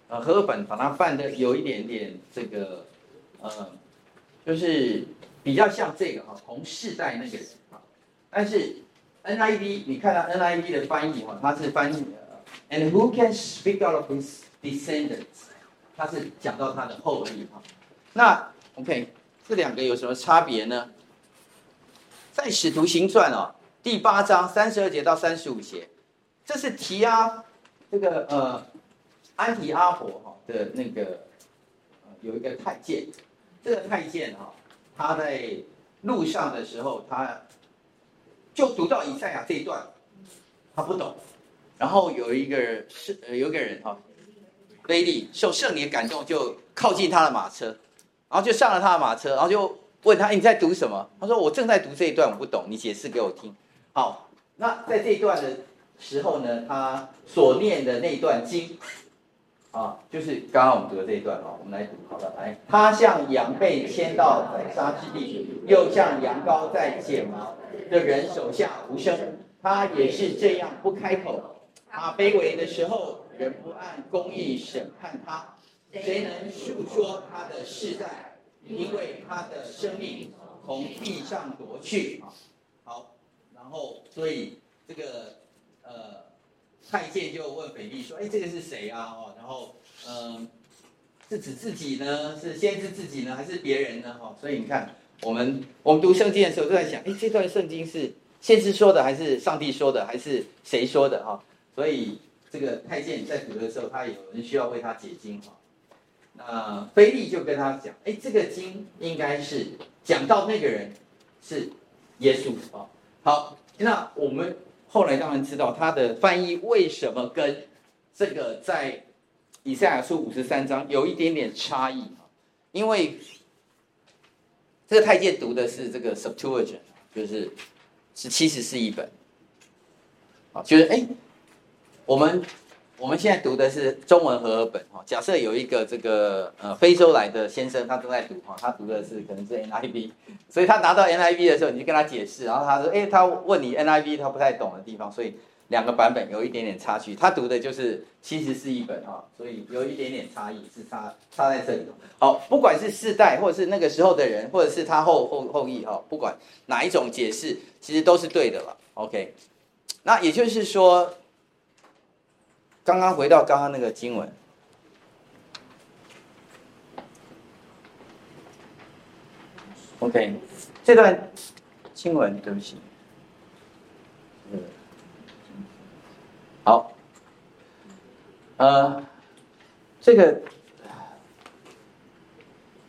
呃和本把它翻的有一点点这个。呃，就是比较像这个哈，同世代那个人，但是 NIV 你看到 NIV 的翻译哈，它是翻译的，And who can speak out of his descendants？它是讲到他的后裔哈。那 OK，这两个有什么差别呢？在使徒行传哦，第八章三十二节到三十五节，这是提阿这个呃安提阿伯哈的那个有一个太监。这个太监哈，他在路上的时候，他就读到以赛亚这一段，他不懂。然后有一个是有个人哈，腓利受圣灵感动，就靠近他的马车，然后就上了他的马车，然后就问他：“你在读什么？”他说：“我正在读这一段，我不懂，你解释给我听。”好，那在这一段的时候呢，他所念的那段经。啊，就是刚刚我们读的这一段啊，我们来读，好了，来，他像羊被牵到宰杀之地，又像羊羔在剪毛的人手下无声，他也是这样不开口。他卑微的时候，人不按公义审判他，谁能诉说他的世代？因为他的生命从地上夺去。好，然后所以这个呃。太监就问腓力说：“哎，这个是谁啊？哦，然后，嗯，是指自己呢？是先知自己呢，还是别人呢？哈，所以你看，我们我们读圣经的时候都在想：哎，这段圣经是先知说的，还是上帝说的，还是谁说的？哈，所以这个太监在读的时候，他有人需要为他解经。哈，那菲利就跟他讲：哎，这个经应该是讲到那个人是耶稣。啊，好，那我们。”后来当然知道他的翻译为什么跟这个在以赛亚书五十三章有一点点差异，因为这个太监读的是这个 Septuagint，就是是七十士译本，啊，就是哎，我们。我们现在读的是中文和合本哈。假设有一个这个呃非洲来的先生，他正在读哈，他读的是可能是 NIV，所以他拿到 NIV 的时候，你就跟他解释，然后他说，哎，他问你 NIV 他不太懂的地方，所以两个版本有一点点差距。他读的就是七十士译本哈，所以有一点点差异，是差差在这里。好，不管是世代，或者是那个时候的人，或者是他后后后裔哈，不管哪一种解释，其实都是对的了。OK，那也就是说。刚刚回到刚刚那个经文，OK，这段经文对不起，好，呃，这个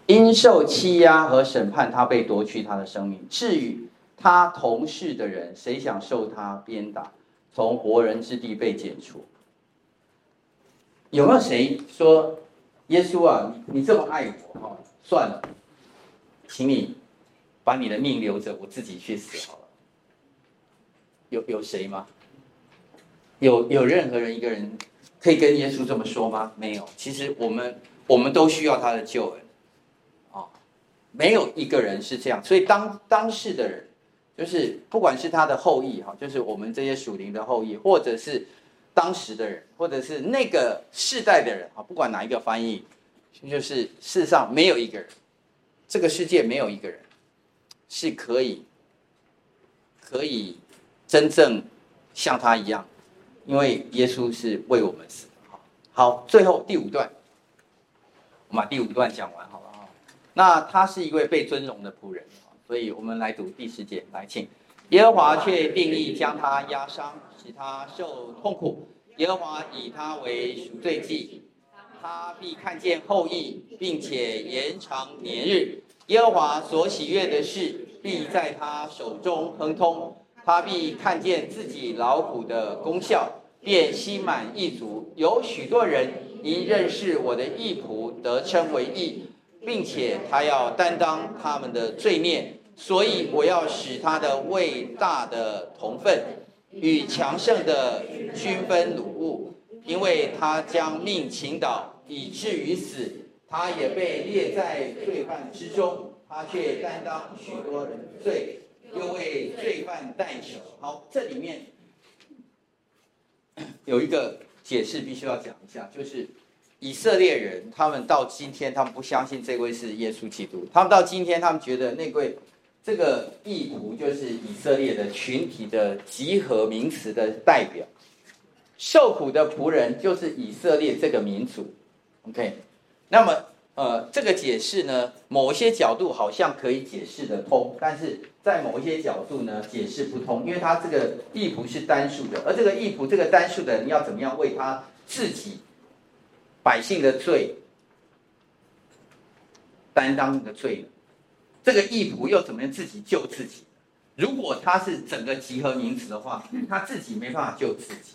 因受欺压和审判，他被夺去他的生命。至于他同事的人，谁想受他鞭打？从活人之地被剪除。有没有谁说，耶稣啊，你你这么爱我哈，算了，请你把你的命留着，我自己去死好了。有有谁吗？有有任何人一个人可以跟耶稣这么说吗？没有。其实我们我们都需要他的救恩，啊，没有一个人是这样。所以当当世的人，就是不管是他的后裔哈，就是我们这些属灵的后裔，或者是。当时的人，或者是那个世代的人啊，不管哪一个翻译，就是世上没有一个人，这个世界没有一个人是可以可以真正像他一样，因为耶稣是为我们死的。好，最后第五段，我们把第五段讲完好了啊。那他是一位被尊荣的仆人，所以我们来读第十节，来，请。耶和华却定意将他压伤，使他受痛苦。耶和华以他为赎罪祭，他必看见后益，并且延长年日。耶和华所喜悦的事，必在他手中亨通。他必看见自己劳苦的功效，便心满意足。有许多人因认识我的义仆，得称为义，并且他要担当他们的罪孽。所以我要使他的伟大的同分，与强盛的均分掳物，因为他将命倾倒，以至于死，他也被列在罪犯之中，他却担当许多人罪，又为罪犯代求。好，这里面有一个解释必须要讲一下，就是以色列人他们到今天，他们不相信这位是耶稣基督，他们到今天，他们觉得那位。这个义仆就是以色列的群体的集合名词的代表，受苦的仆人就是以色列这个民族。OK，那么呃，这个解释呢，某些角度好像可以解释得通，但是在某一些角度呢，解释不通，因为他这个义仆是单数的，而这个义仆这个单数的人要怎么样为他自己百姓的罪担当的罪呢？这个义仆又怎么样自己救自己？如果他是整个集合名词的话，他自己没办法救自己。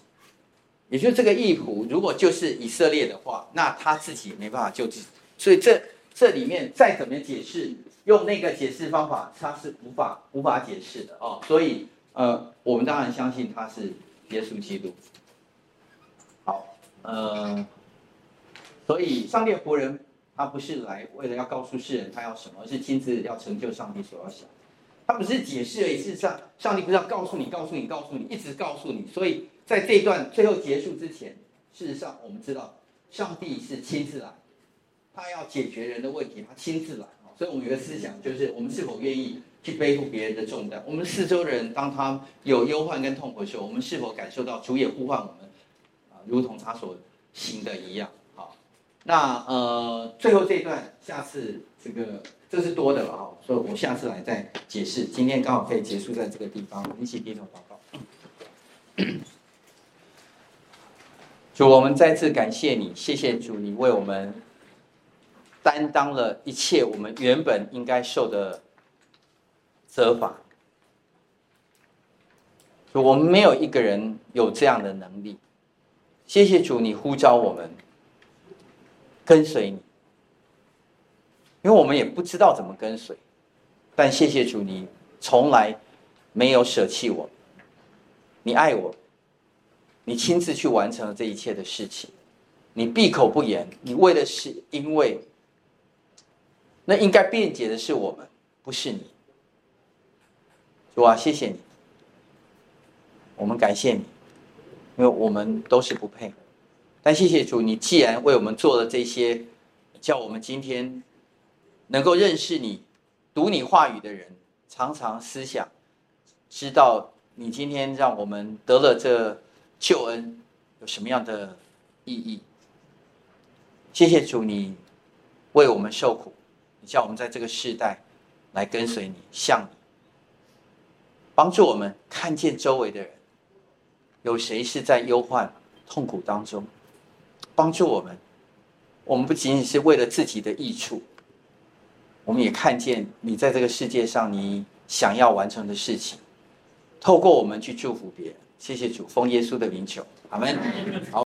也就是这个义仆，如果就是以色列的话，那他自己没办法救自己。所以这这里面再怎么解释，用那个解释方法，他是无法无法解释的哦。所以呃，我们当然相信他是耶稣基督。好，呃，所以上列仆人。他不是来为了要告诉世人他要什么，而是亲自要成就上帝所要想。他不是解释而已，事实上，上帝不是要告诉你、告诉你、告诉你，一直告诉你。所以在这一段最后结束之前，事实上我们知道，上帝是亲自来，他要解决人的问题，他亲自来。所以我们有个思想，就是我们是否愿意去背负别人的重担？我们四周的人，当他有忧患跟痛苦的时候，我们是否感受到主也呼唤我们啊，如同他所行的一样？那呃，最后这一段，下次这个这是多的了哈，所以我下次来再解释。今天刚好可以结束在这个地方，一起低头祷告。主，我们再次感谢你，谢谢主，你为我们担当了一切我们原本应该受的责罚。主，我们没有一个人有这样的能力。谢谢主，你呼召我们。跟随你，因为我们也不知道怎么跟随，但谢谢主，你从来没有舍弃我，你爱我，你亲自去完成了这一切的事情，你闭口不言，你为的是因为，那应该辩解的是我们，不是你。主啊，谢谢你，我们感谢你，因为我们都是不配。但谢谢主，你既然为我们做了这些，叫我们今天能够认识你、读你话语的人，常常思想，知道你今天让我们得了这救恩有什么样的意义。谢谢主，你为我们受苦，你叫我们在这个世代来跟随你，向你，帮助我们看见周围的人，有谁是在忧患痛苦当中。帮助我们，我们不仅仅是为了自己的益处，我们也看见你在这个世界上你想要完成的事情，透过我们去祝福别人，谢谢主，奉耶稣的名求，阿门。好。